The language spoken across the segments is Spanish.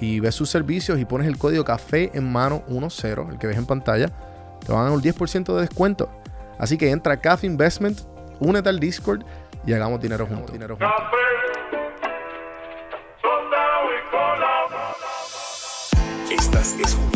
y ves sus servicios y pones el código café en mano 10, el que ves en pantalla, te van a dar un 10% de descuento. Así que entra a Cafe Investment, únete al Discord y hagamos dinero juntos. Dinero juntos. Estás escuchando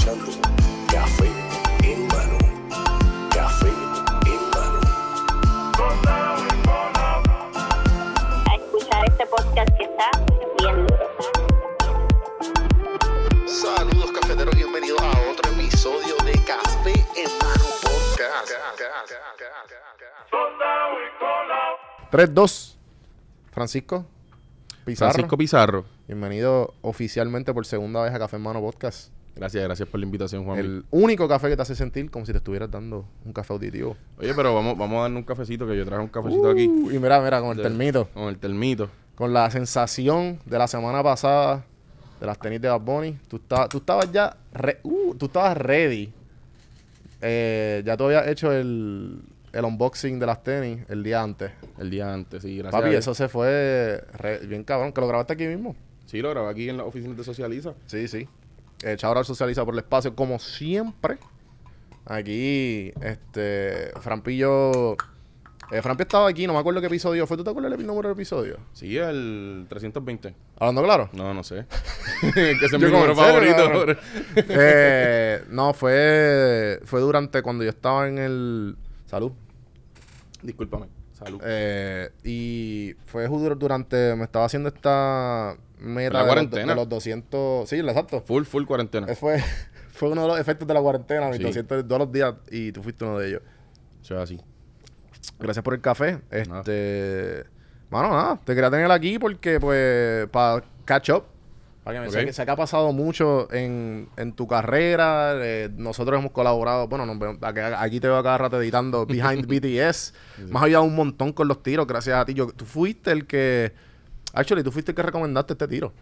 3-2. Francisco Pizarro. Francisco Pizarro. Bienvenido oficialmente por segunda vez a Café en Mano Podcast. Gracias, gracias por la invitación, Juan. El único café que te hace sentir como si te estuvieras dando un café auditivo. Oye, pero vamos, vamos a darle un cafecito, que yo traje un cafecito aquí Uh, y mira, mira, con el De- termito. con el termito. Con la sensación de la semana pasada de las tenis de Bad Bunny. Tú, estabas- tú estabas ya... re- uh, tú estabas ready. Eh, ya tú habías hecho el, el unboxing de las tenis el día antes. El día antes, sí, gracias. Papi, a eso se fue re- bien cabrón. Que lo grabaste aquí mismo. Sí, lo grabé aquí en la oficina de Socializa. Sí, sí. Eh, Chabral socializa por el espacio, como siempre. Aquí, este, Frampillo. Eh, Frampi estaba aquí, no me acuerdo qué episodio fue. ¿Tú te acuerdas el número del episodio? Sí, el 320. Hablando claro. No, no sé. que ese es mi número ¿en serio, favorito. Eh, no, fue, fue durante cuando yo estaba en el. Salud. Discúlpame. Salud. Eh, y fue durante. Me estaba haciendo esta meta La de, los, cuarentena. de los 200. Sí, exacto. full, full cuarentena. Eh, Fue, fue uno de los efectos de la cuarentena, mis Sí. 200 todos los días, y tú fuiste uno de ellos. O sea, así. Gracias por el café. Este. Bueno, nada, te quería tener aquí porque, pues, para catch up. Para que me Ok. sé, que, sé que ha pasado mucho en, en tu carrera. eh, nosotros hemos colaborado. Bueno, nos vemos- aquí, te veo cada rato editando Behind BTS. Me has ayudado un montón con los tiros, gracias a ti. Yo, tú fuiste el que. Actually, tú fuiste el que recomendaste este tiro.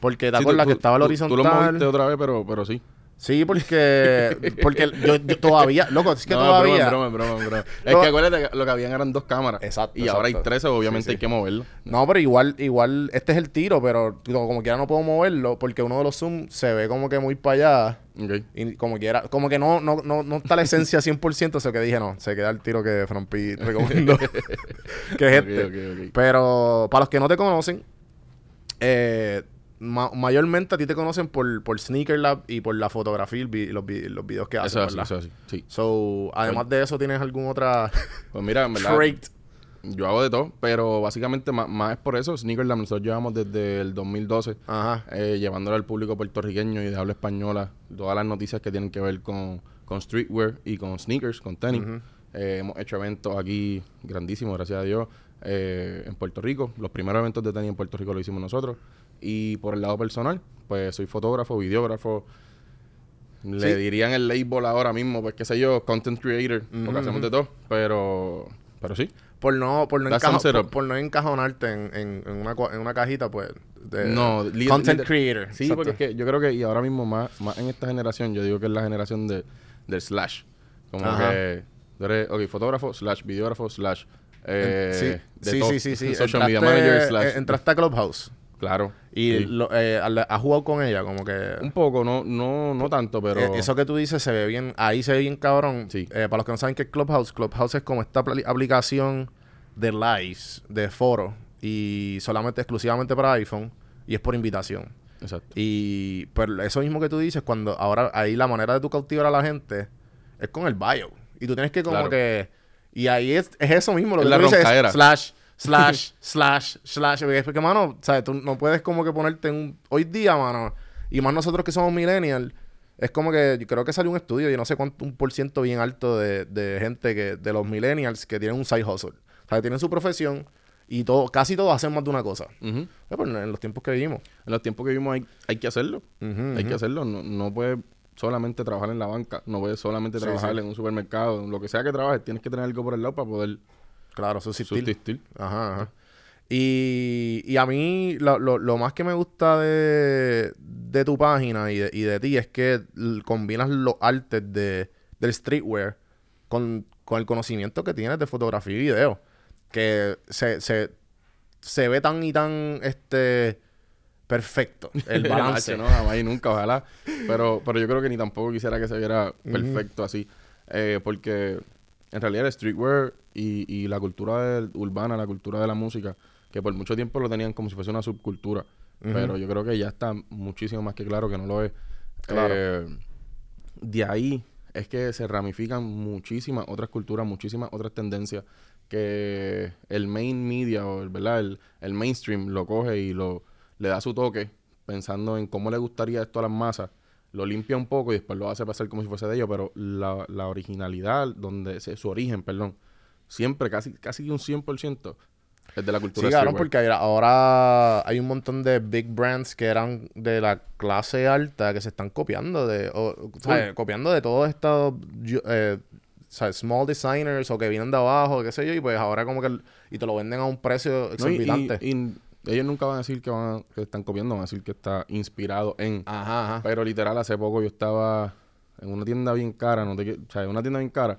Porque te Sí, acuerdas tú- que estaba el tú- horizontal. Tú lo moviste otra vez, pero, pero sí. Sí, porque. Porque yo, yo todavía. Loco, es que no, todavía. Es broma, es broma, es broma. es No. que acuérdate que lo que habían eran dos cámaras. Exacto, Y ahora hay. 13, obviamente Sí, sí. hay que moverlo. No, pero igual, igual, este es el tiro, pero como, quiera no puedo moverlo porque uno de los zoom se ve como que muy para allá. Ok. Y como quiera, como que no, no, no, no está la esencia 100%, eso que dije, no, se queda el tiro que Frampi recomendó, que es Ok, este. ok, ok. Pero para los que no te conocen, eh, ma- mayormente a ti te conocen por, por Sneaker Lab y por la fotografía y vi- los, vi- los videos que haces, Eso es así, eso es así. Sí. So, además de eso, ¿tienes alguna otra Pues mira, en verdad, trait? yo hago de todo, pero básicamente más, más es por eso. Sneakerland nosotros llevamos desde el 2012 Ajá. eh, llevándole al público puertorriqueño y de habla española todas las noticias que tienen que ver con, con streetwear y con sneakers, con tenis. Eh, hemos hecho eventos aquí grandísimos, gracias a Dios, eh, en Puerto Rico. Los primeros eventos de tenis en Puerto Rico lo hicimos nosotros. Y por el lado personal, pues soy fotógrafo, videógrafo. Le Sí. dirían el label ahora mismo, pues qué sé yo, content creator, porque hacemos de todo. Pero, pero sí. Por no, por no, por, no encajonarte en, en, en una, en una cajita, pues. de- No, content creator. Sí, exacto. porque es que yo creo que, y ahora mismo más, más en esta generación, yo digo que es la generación de, del slash. Como Ajá. que eres, ok, fotógrafo, slash, videógrafo, slash. Eh, sí, de sí, sí, sí, sí. Social Entraste- media manager, slash. Entraste a Clubhouse. Claro. Y sí. lo- eh, has jugado con ella, como que. Un poco, no, no, no tanto, pero. eh, Eso que tú dices se ve bien, ahí se ve bien cabrón. Sí. Eh, para los que no saben qué es Clubhouse, Clubhouse es como esta apli- aplicación de lives, de foro, y solamente, exclusivamente para iPhone, y es por invitación. Exacto. Y pero eso mismo que tú dices, cuando ahora ahí la manera de tú cautivar a la gente es con el bio. Y tú tienes que como Claro. que... Y ahí es, es eso mismo, lo Es que la tú dices slash, slash, slash, slash. Porque, porque, mano, ¿sabes? Tú no puedes como que ponerte en un... Hoy día, mano, y más nosotros que somos millennials, es como que yo creo que salió un estudio, yo no sé cuánto, un por ciento bien alto de, de gente que, de los millennials que tienen un side hustle. O sea, que tienen su profesión Y todo, casi todos hacen más de una cosa. Ujú. Eh, pues, en los tiempos que vivimos. En los tiempos que vivimos hay, hay que hacerlo. Hay que hacerlo. No, no puedes solamente trabajar en la banca. No puedes solamente trabajar sí. en un supermercado. Lo que sea que trabajes, tienes que tener algo por el lado para poder Claro, subsistir. subsistir. Ajá, ajá. Y, y a mí lo, lo- lo más que me gusta de, de tu página y de, y de ti es que combinas los artes de, del streetwear con, con el conocimiento que tienes de fotografía y video. Que se, se, se ve tan y tan este perfecto el balance. No, jamás y nunca, ojalá. Pero, pero yo creo que ni tampoco quisiera que se viera perfecto así. Eh, porque en realidad el streetwear y, y la cultura del- urbana, la cultura de la música, que por mucho tiempo lo tenían como si fuese una subcultura. Pero yo creo que ya está muchísimo más que claro que no lo es. Claro. Eh, de ahí es que se ramifican muchísimas otras culturas, muchísimas otras tendencias que el main media o el, ¿verdad? El, el mainstream lo coge y lo le da su toque pensando en cómo le gustaría esto a las masas, lo limpia un poco y después lo hace pasar como si fuese de ellos, pero la, la originalidad, donde su origen, perdón, siempre casi casi un 100% es de la cultura Sí, streetwear. porque ahora hay un montón de big brands que eran de la clase alta que se están copiando de, o, o sea, copiando de todos estos eh, o sea, small designers o que vienen de abajo, qué sé yo, y pues ahora como que y te lo venden a un precio No, y- y- exorbitante. y ellos nunca van a decir que van a- que están copiando, van a decir que está inspirado en Ajá, ajá. Pero literal, hace poco yo estaba en una tienda bien cara, no te o sea, en una tienda bien cara,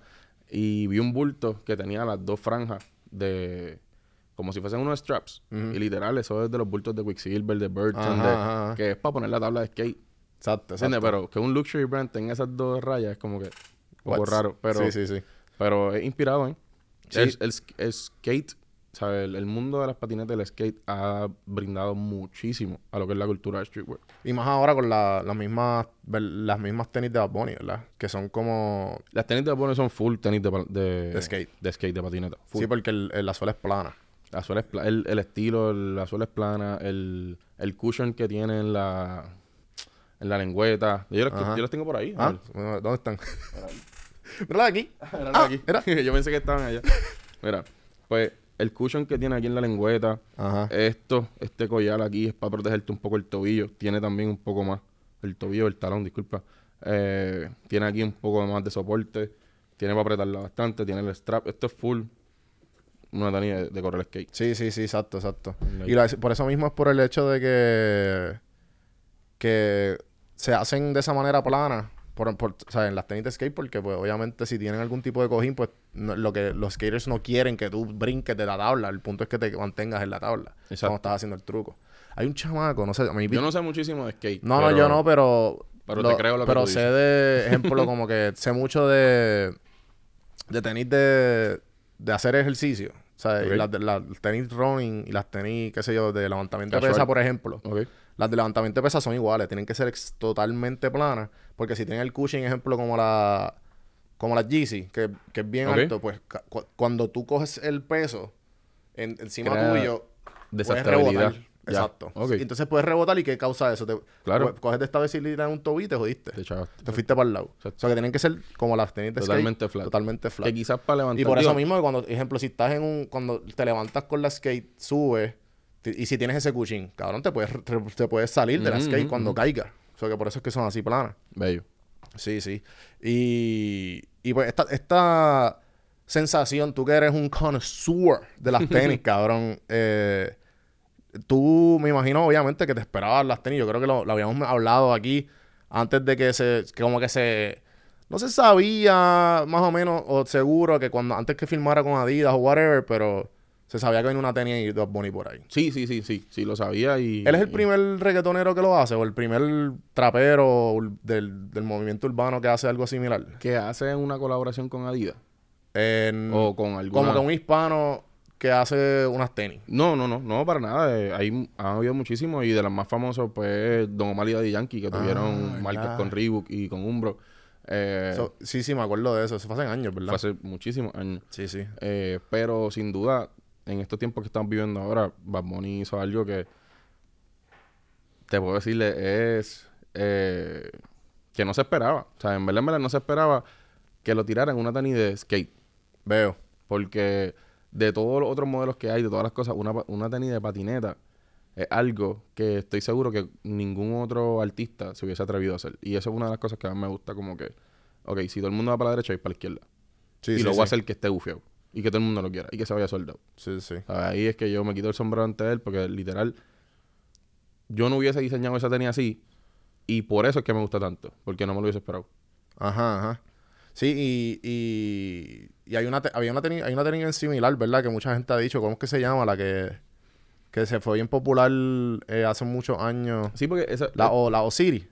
y vi un bulto que tenía las dos franjas de. como si fuesen unos straps. Y literal, eso es de los bultos de Quicksilver, de Burton, Ajá, de- ajá, ajá. que es para poner la tabla de skate. Exacto, ¿Entiendes? exacto. Pero que un luxury brand tenga esas dos rayas es como que. Un poco raro. Pero, sí, sí, sí. pero es inspirado, ¿eh? Sí. El, el sk- el skate, ¿sabes? El, el mundo de las patinetas del skate ha brindado muchísimo a lo que es la cultura de streetwear. Y más ahora con la- las mismas ver- las mismas tenis de Bad Bunny, ¿verdad? Que son como... Las tenis de Bad son full tenis de, de, De skate. De skate, de patineta. Full. Sí, porque el, el- la suela es plana. La suela es pla- el, el estilo, el- la suela es plana, el, el cushion que tiene en la, en la lengüeta. Yo los, yo los tengo por ahí. Ah, ¿dónde están? Mírala aquí. Míralo Ah, aquí. mira. yo pensé que estaban allá. Mira, pues el cushion que tiene aquí en la lengüeta, Ajá. esto, este collar aquí es para protegerte un poco el tobillo. Tiene también un poco más, el tobillo, el talón, disculpa. Eh, tiene aquí un poco más de soporte. Tiene para apretarla bastante. Tiene el strap. Esto es full una tenis de, de correr skate. Sí, sí, sí, exacto, exacto. Y la- por eso mismo es por el hecho de que que se hacen de esa manera plana, por, por, o sea, en las tenis de skate, porque pues obviamente si tienen algún tipo de cojín, pues no- lo que los skaters no quieren que tú brinques de la tabla, el punto es que te mantengas en la tabla Exacto. cuando estás haciendo el truco. Hay un chamaco, no sé, Yo no sé muchísimo de skate. no, no, yo no, pero. pero te creo lo que Pero tú sé de ejemplo, como que sé mucho de. de tenis de. de hacer ejercicio. O sea, las, las tenis running y las tenis, qué sé yo, de levantamiento de pesa, por ejemplo. Ok. Las de levantamiento de pesa son iguales, tienen que ser totalmente planas. Porque si tienen el cushion, ejemplo, como la. como las Yeezy, que, que es bien alto, pues cu- cuando tú coges el peso en- encima Crea tuyo, puedes rebotar. Ya. Exacto. Entonces puedes rebotar y ¿qué causa eso? Te, Claro. co- Coges de estabilidad en un tobillo y te jodiste. Te. Te fuiste para el lado. Exacto. O sea, que tienen que ser como las tenis de Totalmente skate. flat. Totalmente flat. Que quizás para levantar... Y por eso mismo, cuando, ejemplo, si estás en un... Cuando te levantas con la skate, subes. Y si tienes ese cushion, cabrón, te puedes, te, te puedes salir de la Ujú, skate ujú, cuando ujú. caiga. O sea, que por eso es que son así planas. Bello. Sí, sí. Y, y pues esta, esta sensación, tú que eres un connoisseur de las tenis, cabrón, eh, tú me imagino obviamente que te esperabas las tenis. Yo creo que lo, lo habíamos hablado aquí antes de que se, que como que se, no se sabía más o menos o seguro que cuando antes que filmara con Adidas o whatever, pero se sabía que venía una tenis y dos Bunny por ahí. Sí, sí, sí, sí. Sí, lo sabía y... ¿Él es el primer reggaetonero que lo hace o el primer trapero del, del movimiento urbano que hace algo similar? Que hace una colaboración con Adidas. En- O con alguna... Como que un hispano que hace unas tenis. No, no, no. No, para nada. Eh, hay, han habido muchísimos y de los más famosos, pues, Don Omar y Daddy Yankee, que tuvieron Ah, marcas con Reebok y con Umbro. Eh, So- sí, sí, me acuerdo de eso. Eso fue hace años, ¿verdad? fue hace muchísimos años. Sí, sí. Eh, pero sin duda, en estos tiempos que estamos viviendo ahora, Bad Bunny hizo algo que te puedo decirle es eh, que no se esperaba. O sea, en verdad, en verdad no se esperaba que lo tiraran una tenis de skate. Veo. Porque de todos los otros modelos que hay, de todas las cosas, una, una tenis de patineta es algo que estoy seguro que ningún otro artista se hubiese atrevido a hacer. Y eso es una de las cosas que más me gusta, como que, ok, si todo el mundo va para la derecha, voy para la izquierda. Sí, y sí, lo voy sí. a hacer que esté bufiado. Y que todo el mundo lo quiera. Y que se vaya soldado. Sí, sí. Ahí es que yo me quito el sombrero ante él porque literal yo no hubiese diseñado esa tenis así y por eso es que me gusta tanto, porque no me lo hubiese esperado. Ajá, ajá. Sí, y, y, y hay una te- había una tenis, hay una tenis en similar, ¿verdad? Que mucha gente ha dicho, ¿cómo es que se llama? La que, que se fue bien popular eh, hace muchos años. Sí, porque esa... La, o, la Osiris.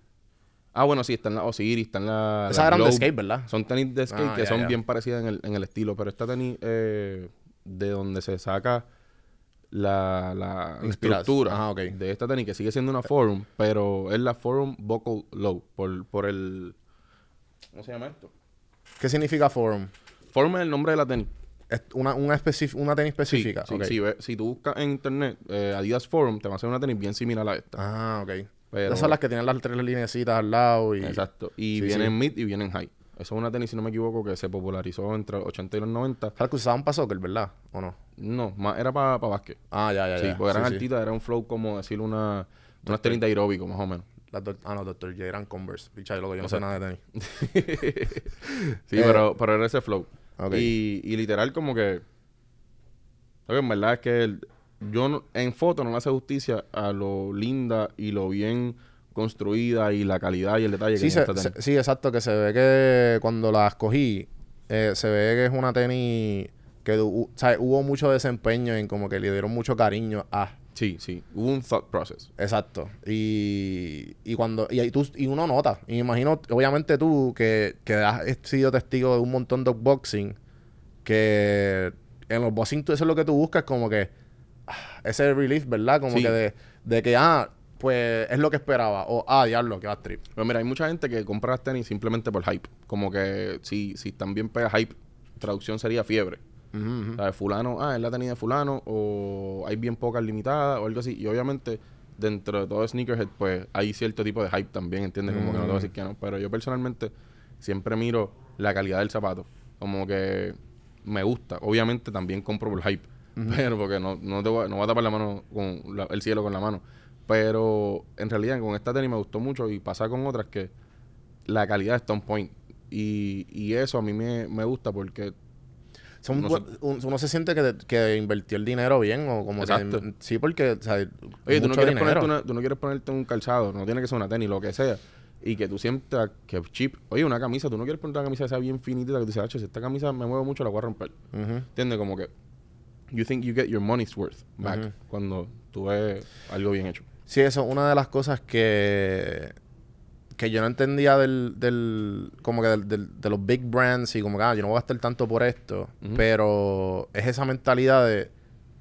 Ah, bueno, sí, está en la Osiris, está en la... Esas la eran de skate, ¿verdad? Son tenis de skate Ah, que ya, son ya. bien parecidas en el, en el estilo, pero esta tenis eh, de donde se saca la, la Inspiración. estructura ok. de esta tenis, que sigue siendo una Forum, pero es la Forum Buckle Low, por, por el... ¿Cómo se llama esto? ¿Qué significa forum? Forum es el nombre de la tenis. Es una, una, tenis específica. Sí, sí, ve- si tú buscas en internet eh, Adidas Forum, te va a hacer una tenis bien similar a esta. Ah, ok. Pero- Esas son las que tienen las tres linecitas al lado y... Exacto. Y Sí, viene sí. en mid y viene en high. Eso es una tenis, si no me equivoco, que se popularizó entre los 80 y los 90. ¿Sabes que usaban para soccer, verdad? ¿O no? No, más era para básquet. Ah, ya, ya, Sí, ya. porque eran Sí, altitas, era un flow como decir una, unas de aeróbico, más o menos. Las ah, no, Dr. J eran Converse. Picha, loco, yo no sé nada de tenis. Sí, Eh, pero, pero era ese flow. Y, y literal como que... Oye, en verdad es que el- yo no- en foto no le hace justicia a lo linda y lo bien construida y la calidad y el detalle que Sí, tiene se- esta se- sí, exacto, que se ve que cuando la escogí, eh, se ve que es una tenis que o sea, hubo mucho desempeño en como que le dieron mucho cariño a. Sí, sí. Hubo un thought process. Exacto. Y, y cuando y, ahí tú, y uno nota. Y me imagino, obviamente tú, que, que has sido testigo de un montón de boxing, que en los boxing tú- eso es lo que tú buscas, como que ese relief, ¿verdad? Como Sí. que de, de que, ah, pues es lo que esperaba. O, ah, diablo, que va trip. Pero mira, hay mucha gente que compra las tenis simplemente por hype. Como que si, si también pega hype, traducción sería fiebre. Ujú, ujú. ¿Sabes? Fulano, ah, es la tenis de fulano, o hay bien pocas limitadas, o algo así. Y obviamente, dentro de todo Sneakerhead, pues hay cierto tipo de hype también, ¿entiendes? Como que no te voy a decir que no. Pero yo personalmente siempre miro la calidad del zapato. Como que me gusta. Obviamente también compro por hype. Pero porque no, no, te voy, a- no voy a tapar la mano con la- el cielo con la mano. Pero en realidad con esta tenis me gustó mucho y pasa con otras que la calidad está on point. Y, y eso a mí me, me gusta porque Son No bu- un- uno se siente que, que invirtió el dinero bien o como Exacto. que... Sí, porque, o sea, Oye, tú no, quieres ponerte una- tú no quieres ponerte un calzado, no tiene que ser una tenis, lo que sea. Y que tú sientas que es cheap. Oye, una camisa, tú no quieres ponerte una camisa que sea bien finita, que tú dices, "Acho, si esta camisa me mueve mucho, la voy a romper. Ujú. ¿Entiendes? Como que you think you get your money's worth back Ujú. cuando tú ves algo bien hecho. Sí, eso es una de las cosas que, que yo no entendía del, del como que del- del- de los big brands y como que, ah, yo no voy a gastar tanto por esto, pero es esa mentalidad de,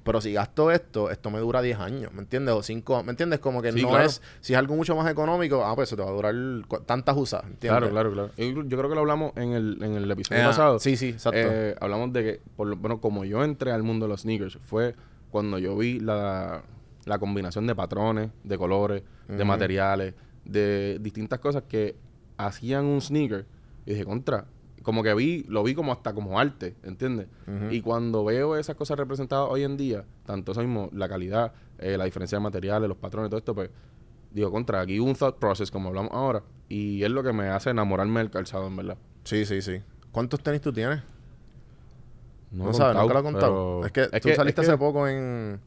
pero si gasto esto, esto me dura 10 años, ¿me entiendes? O 5, ¿me entiendes? Como que Sí, no claro. es, si es algo mucho más económico, ah, pues eso te va a durar tantas usas, ¿entiendes? Claro, claro, claro. Yo, yo creo que lo hablamos en el, en el episodio Eh, pasado. Sí, sí, exacto. Eh, hablamos de que, por lo bueno, como yo entré al mundo de los sneakers, fue cuando yo vi la, la combinación de patrones, de colores, de materiales, de distintas cosas que hacían un sneaker. Y dije, contra, como que vi, lo vi como hasta como arte, ¿entiendes? Y cuando veo esas cosas representadas hoy en día, tanto eso mismo, la calidad, eh, la diferencia de materiales, los patrones, todo esto, pues, digo, contra, aquí un thought process, como hablamos ahora, y es lo que me hace enamorarme del calzado, en verdad. Sí, sí, sí. ¿Cuántos tenis tú tienes? No, he sabes, nunca lo he contado. Es que es tú que- saliste es que hace poco en...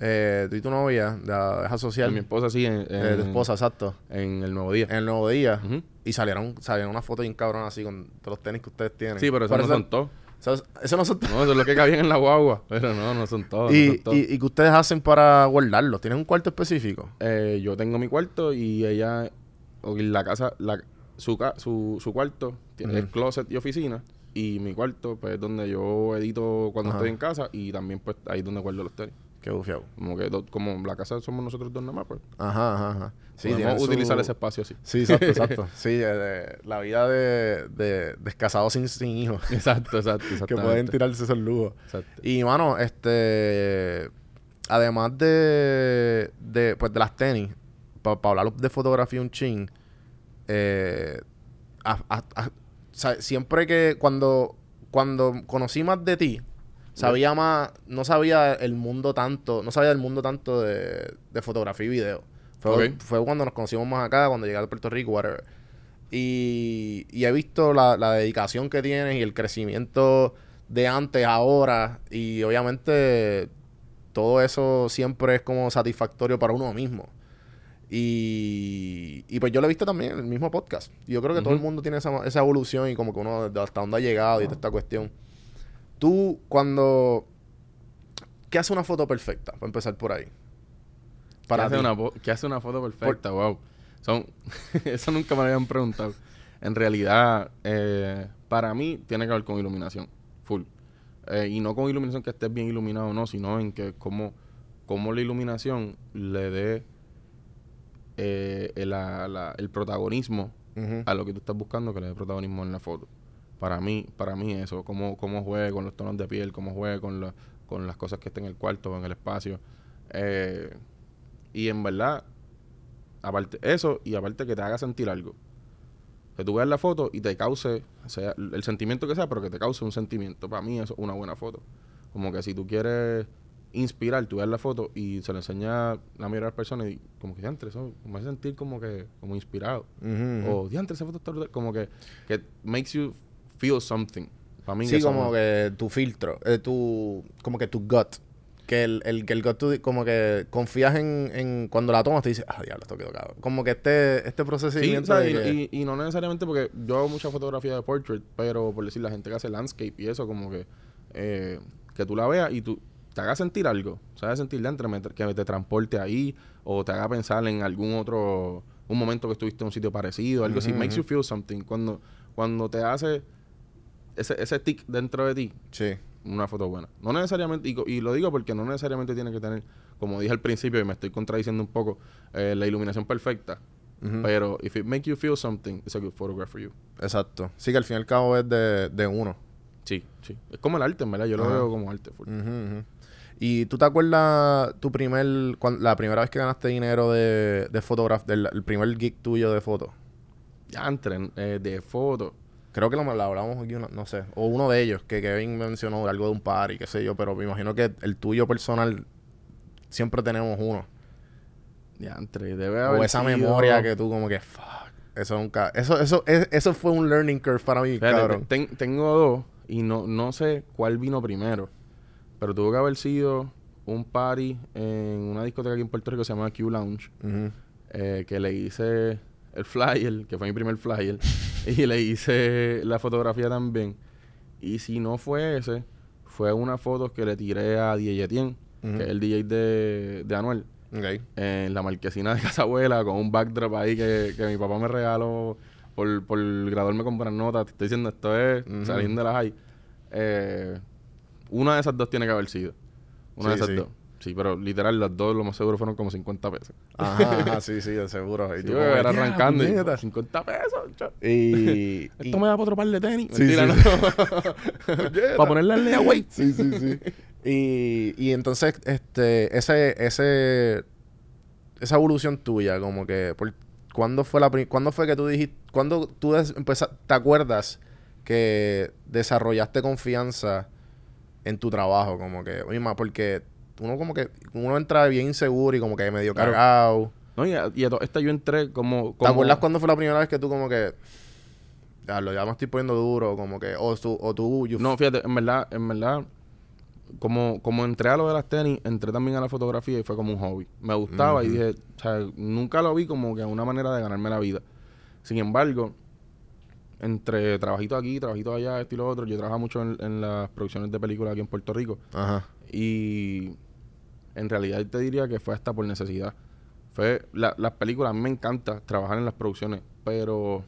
Eh, tú y tu novia, de la deja social. Mi esposa sí, en, eh, tu esposa, exacto. en el nuevo día. En el nuevo día. Y salieron, salieron una foto bien cabrón así con todos los tenis que ustedes tienen. Sí, pero eso no son todos. Eso, eso no son todos. No, eso es lo que cabían en la guagua. Pero no, no son todos. no y, son todos. y, y que ustedes hacen para guardarlos. ¿Tienen un cuarto específico? Eh, yo tengo mi cuarto y ella, o la casa, la, su, su, su cuarto tiene el closet y oficina. Y mi cuarto, pues, es donde yo edito cuando Ajá. estoy en casa y también, pues, ahí es donde guardo los tenis. Qué bufiado. Como que, do- como la casa somos nosotros dos nada más, pues, Ajá, ajá, ajá. Sí, podemos su- utilizar ese espacio así. Sí, exacto, exacto. Sí, eh, de- la vida de, de descasados sin, sin hijos. Exacto, exacto, que exactamente. pueden tirarse esos lujos. Exacto. Y, mano, este... Además de, de, pues, de las tenis, para hablar de fotografía un chin, eh, a- a- a- o sea, siempre que cuando, cuando conocí más de ti, Sabía más, no sabía el mundo tanto, no sabía del mundo tanto de, de fotografía y video. Fue, fue cuando nos conocimos más acá, cuando llegué a Puerto Rico, whatever. Y, y he visto la, la dedicación que tienes y el crecimiento de antes a ahora. Y obviamente todo eso siempre es como satisfactorio para uno mismo. Y, y pues yo lo he visto también en el mismo podcast. Yo creo que todo el mundo tiene esa, esa evolución y como que uno de hasta dónde ha llegado y toda esta cuestión. Tú, cuando... ¿Qué hace una foto perfecta? Para empezar por ahí. Para ¿Qué, hace una, qué hace una foto perfecta? Wow. Son, eso nunca me lo habían preguntado. En realidad, eh, para mí, tiene que ver con iluminación. Full. Eh, y no con iluminación que estés bien iluminado o no, sino en que cómo, cómo la iluminación le dé eh, el, la- la- el protagonismo a lo que tú estás buscando que le dé protagonismo en la foto. Para mí, para mí eso, cómo, cómo juegue con los tonos de piel, cómo juegue con, la- con las cosas que estén en el cuarto o en el espacio. Eh, y en verdad, aparte eso, y aparte que te haga sentir algo. Que tú veas la foto y te cause, sea el sentimiento que sea, pero que te cause un sentimiento. Para mí eso es una buena foto. Como que si tú quieres inspirar, tú ves la foto y se le enseña a la mayoría de las personas y como que diantre, eso me hace sentir como que como inspirado. O diantre, esa foto está brutal. Como que, que makes you feel something. Para mí Sí, como que tu filtro, eh, tu, como que tu gut. Que el, el, que el gut, tú di- como que confías en, en cuando la tomas, te dices, ah, diablo, esto quedó cabrón. Como que este, este Sí, procedimiento o sea, de y, que- y- y no necesariamente porque yo hago mucha fotografía de portrait, pero por decir la gente que hace landscape y eso, como que eh, que tú la veas y tú te haga sentir algo, sabes sentir dentro, que te transporte ahí o te haga pensar en algún otro, un momento que estuviste en un sitio parecido, algo así, makes you feel something. Cuando, cuando te hace ese, ese tic dentro de ti, Sí. una foto buena. No necesariamente, y, y lo digo porque no necesariamente tiene que tener, como dije al principio, y me estoy contradiciendo un poco, eh, la iluminación perfecta. Pero if it makes you feel something, it's a good photograph for you. Exacto. Sí, que al fin y al cabo es de, de uno. Sí, sí. Es como el arte, en verdad. Yo lo veo como arte. full. ¿Y tú te acuerdas tu primer, la primera vez que ganaste dinero de, de del el primer gig tuyo de foto? Ya entre eh, de foto. Creo que lo, lo hablamos aquí, no sé. O uno de ellos, que Kevin mencionó algo de un party, qué sé yo. Pero me imagino que el tuyo personal, siempre tenemos uno. Ya entre debe haber O esa sido- memoria que tú como que, fuck. Eso nunca... Eso, eso, es- eso fue un learning curve para mí, Fíjate, cabrón. ten- tengo dos y no, no sé cuál vino primero. Pero tuvo que haber sido un party en una discoteca aquí en Puerto Rico que se llama Q Lounge. Eh, que le hice el flyer, que fue mi primer flyer, y le hice la fotografía también. Y si no fue ese, fue una foto que le tiré a DJ Etienne, Ujú. que es el DJ de, de Anuel, Ok. en la marquesina de casa abuela, con un backdrop ahí que, que mi papá me regaló por, por graduarme con buenas notas. Te estoy diciendo, esto es saliendo de la high. Eh, una de esas dos tiene que haber sido. Una de esas sí. dos. Sí, pero literal, las dos lo más seguro fueron como 50 pesos. Ajá, ajá, sí, sí, de seguro. Y Sí, tú como era "Ya, arrancando y puñeta". 50 pesos. cha. Y... Esto y- me da para otro par de tenis. Sí, Mentira, sí. no. para ponerle al layaway. Sí, sí, sí. y, y entonces, este, ese, ese, esa evolución tuya, como que, por, ¿cuándo fue la ¿cuándo fue que tú dijiste, cuándo tú des- empeza- te acuerdas que desarrollaste confianza en tu trabajo? Como que, oye, ma, porque uno como que, uno entra bien inseguro y como que medio Claro. cargado. No, y a, y a to- esta yo entré como... ¿Te como acuerdas cuándo fue la primera vez que tú como que, ya lo ya me estoy poniendo duro, como que, o tú, o tú, No, fíjate, en verdad, en verdad, como, como entré a lo de las tenis, entré también a la fotografía y fue como un hobby. Me gustaba y dije, o sea, nunca lo vi como que una manera de ganarme la vida. Sin embargo, entre trabajito aquí, trabajito allá, esto y lo otro, yo trabajaba mucho en, en las producciones de películas aquí en Puerto Rico. Ajá. Y en realidad te diría que fue hasta por necesidad. Fue la- las películas, a mí me encanta trabajar en las producciones, pero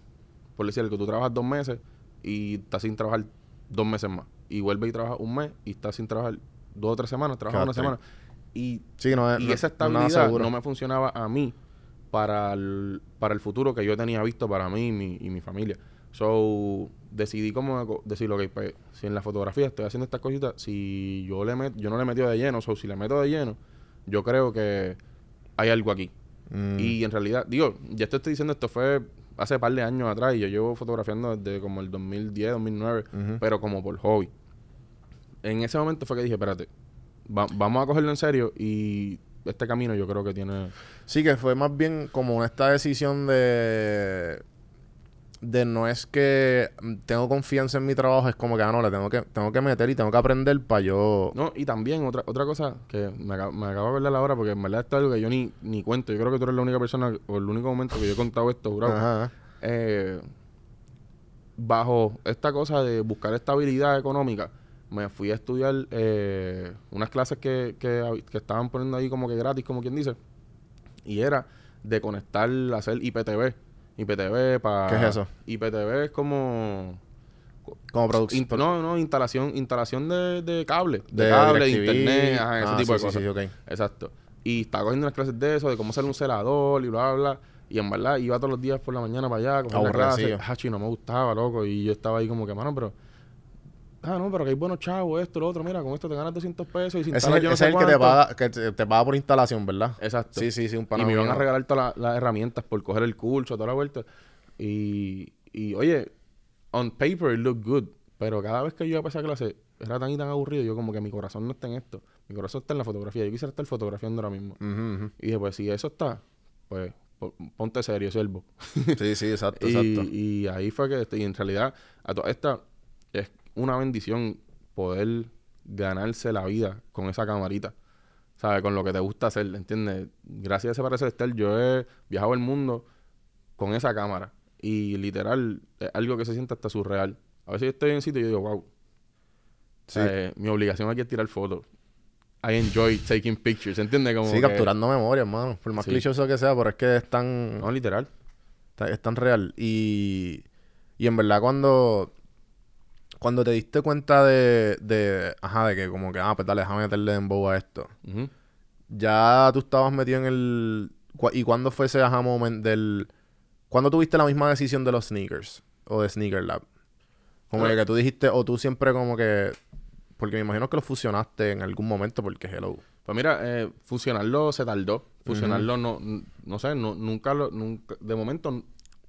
por decir que tú trabajas dos meses y estás sin trabajar dos meses más. Y vuelves y trabajas un mes y estás sin trabajar dos o tres semanas, trabajas una semana. Y, Sí, no y no- esa no estabilidad seguro. no me funcionaba a mí para el, para el futuro que yo tenía visto para mí y mi, y mi familia. So, decidí como co- decir, ok, pues, si en la fotografía estoy haciendo estas cositas, si yo le met, yo no le metido de lleno, o si le meto de lleno, yo creo que hay algo aquí. Mm. Y en realidad, digo, ya te estoy diciendo, esto fue hace par de años atrás y yo llevo fotografiando desde como el 2010, 2009, Ujú. pero como por hobby. en ese momento fue que dije, espérate, va- vamos a cogerlo en serio y este camino yo creo que tiene... Sí, que fue más bien como esta decisión de. De no es que tengo confianza en mi trabajo, es como que, ah, no, le tengo que, tengo que meter y tengo que aprender para yo. No, y también otra otra cosa que me, acabo- me acabo de acordar ahora porque en verdad esto es algo que yo ni, ni cuento. Yo creo que tú eres la única persona o el único momento que yo he contado esto, bro. Ajá. Eh, bajo esta cosa de buscar estabilidad económica, me fui a estudiar eh, unas clases que, que, que estaban poniendo ahí como que gratis, como quien dice. Y era de conectar, hacer IPTV. IPTV para... ¿Qué es eso? IPTV es como... Como producción. no, no, instalación, instalación de, de cable. De, De cable, DirecTV. internet, ajá, ese Ah, tipo de sí, cosas. sí. Exacto. Y estaba cogiendo unas clases de eso, de cómo ser un celador y bla, bla, bla. Y en verdad iba todos los días por la mañana para allá, coger la Aborrecido. clase. Hachi, no me gustaba, loco. Y yo estaba ahí como que, mano, pero... Ah, no, pero que hay buenos chavos, esto, lo otro. Mira, con esto te ganas 200 pesos y sin Ese es el, yo no ese sé es el que te paga, que te, te paga por instalación, ¿verdad? Exacto. Sí, sí, sí, un pana Y me iban a regalar todas la- las herramientas por coger el curso, toda la vuelta. Y, y oye, on paper it looked good. Pero cada vez que yo iba a esa clase, era tan y tan aburrido. Yo como que mi corazón no está en esto. Mi corazón está en la fotografía. Yo quisiera estar fotografiando ahora mismo. Ujú. Y dije, pues si eso está, pues po- ponte serio, siervo. Sí, sí, exacto, y, exacto. y ahí fue que, este, y en realidad, a toda esta, es una bendición poder ganarse la vida con esa camarita. ¿Sabes? Con lo que te gusta hacer, ¿entiendes? Gracias a ese parecer estar, yo he viajado el mundo con esa cámara. Y literal, es algo que se siente hasta surreal. A veces yo estoy en un sitio y yo digo, wow. Sí. mi obligación aquí es tirar fotos. I enjoy taking pictures, ¿entiendes? Como Sí, que- capturando memoria, hermano. Por más Sí. clichoso que sea, pero es que es tan, No, literal. es tan real. Y, y en verdad cuando, cuando te diste cuenta de, de, ajá, de que como que, ah, pues dale, déjame meterle en a esto. Ya tú estabas metido en el... ¿Y cuándo fue ese aha moment del... ¿Cuándo tuviste la misma decisión de los sneakers? O de Sneaker Lab. Como Bueno. que tú dijiste, o tú siempre como que... Porque me imagino que lo fusionaste en algún momento porque hello. Pues mira, eh, fusionarlo se tardó. Fusionarlo no, no sé, no, nunca lo, nunca, de momento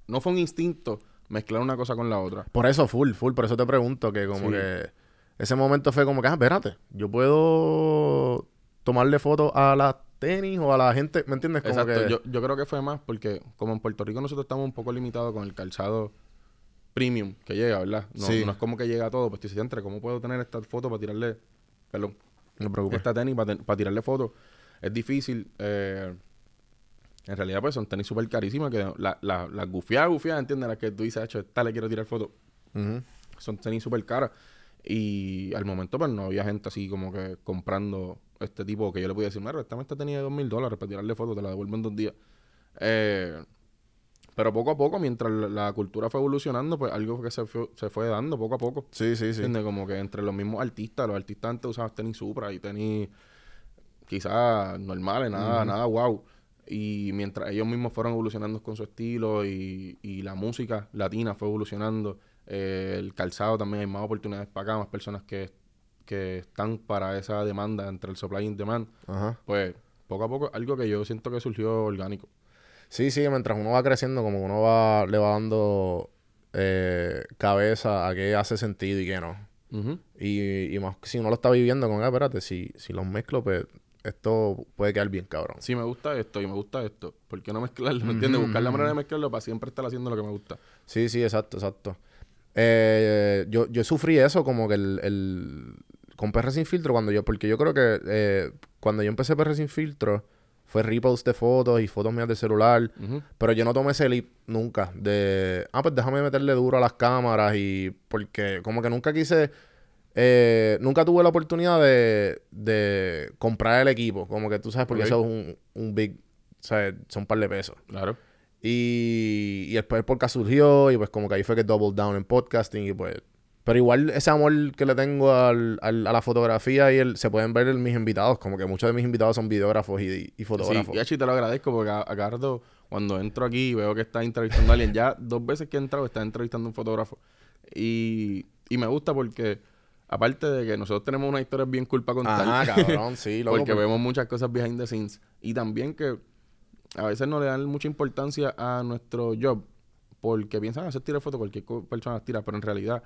no fue un instinto mezclar una cosa con la otra. Por eso, full, full. Por eso te pregunto que como Sí. que... Ese momento fue como que, ah, espérate. Yo puedo tomarle fotos a las tenis o a la gente, ¿me entiendes? Como Exacto, que... yo, yo creo que fue más porque como en Puerto Rico nosotros estamos un poco limitados con el calzado premium que llega, ¿verdad? No, Sí. no es como que llega todo, pues tú dices, entre, ¿cómo puedo tener esta foto para tirarle, perdón, No te preocupes. esta tenis para, tirarle fotos? Es difícil. eh, en realidad, pues son tenis súper carísimas que la, la, las gufiadas, gufiadas, ¿entiendes? Las que tú dices, "Acho, esta le quiero tirar fotos. Ujú. son tenis súper caras. Y al momento, pues no había gente así como que comprando este tipo que yo le podía decir, mira, esta esta tenía dos mil dólares para tirarle fotos, te la devuelvo en dos días. Eh, pero poco a poco, mientras la, la cultura fue evolucionando, pues algo que se fue, se fue dando poco a poco. Sí, sí, sí. ¿Entiendes? Como que entre los mismos artistas, los artistas antes usaban tenis Supra y tenis quizás normales, nada, nada wow. Y mientras ellos mismos fueron evolucionando con su estilo y, y la música latina fue evolucionando, eh, el calzado también hay más oportunidades para acá, más personas que, que están para esa demanda entre el supply y demand. Ajá. Pues poco a poco, algo que yo siento que surgió orgánico. Sí, sí, mientras uno va creciendo, como que uno va, le va dando eh, cabeza a qué hace sentido y qué no. Y, y más si uno lo está viviendo con, ah, espérate, si, si los mezclo, pues esto puede quedar bien, cabrón. Si me gusta esto y me gusta esto, ¿por qué no mezclarlo? ¿Me entiendes? Buscar la manera de mezclarlo para siempre estar haciendo lo que me gusta. Sí, sí, exacto, exacto. Eh, yo, yo sufrí eso como que el, el con PR sin filtro cuando yo, porque yo creo que eh, cuando yo empecé PR sin filtro fue repost de fotos y fotos mías de celular, pero yo no tomé ese leap nunca de, ah, pues déjame meterle duro a las cámaras y porque como que nunca quise, eh, nunca tuve la oportunidad de, de comprar el equipo, como que tú sabes, porque Ok. eso es un, un big, sea, son un par de pesos. Claro. Y, y después el podcast surgió y pues como que ahí fue que double down en podcasting y pues... Pero igual ese amor que le tengo al, al- a la fotografía y el, se pueden ver en mis invitados, como que muchos de mis invitados son videógrafos y, y fotógrafos. Sí, y te lo agradezco porque a, a rato, cuando entro aquí y veo que estás entrevistando a alguien, ya dos veces que he entrado estás entrevistando a un fotógrafo. Y, y me gusta porque, aparte de que nosotros tenemos una historia bien culpa contar, Ajá, cabrón, sí, loco. porque pues- vemos muchas cosas behind the scenes. Y también que a veces no le dan mucha importancia a nuestro job porque piensan hacer tirar fotos, cualquier persona las tira, pero en realidad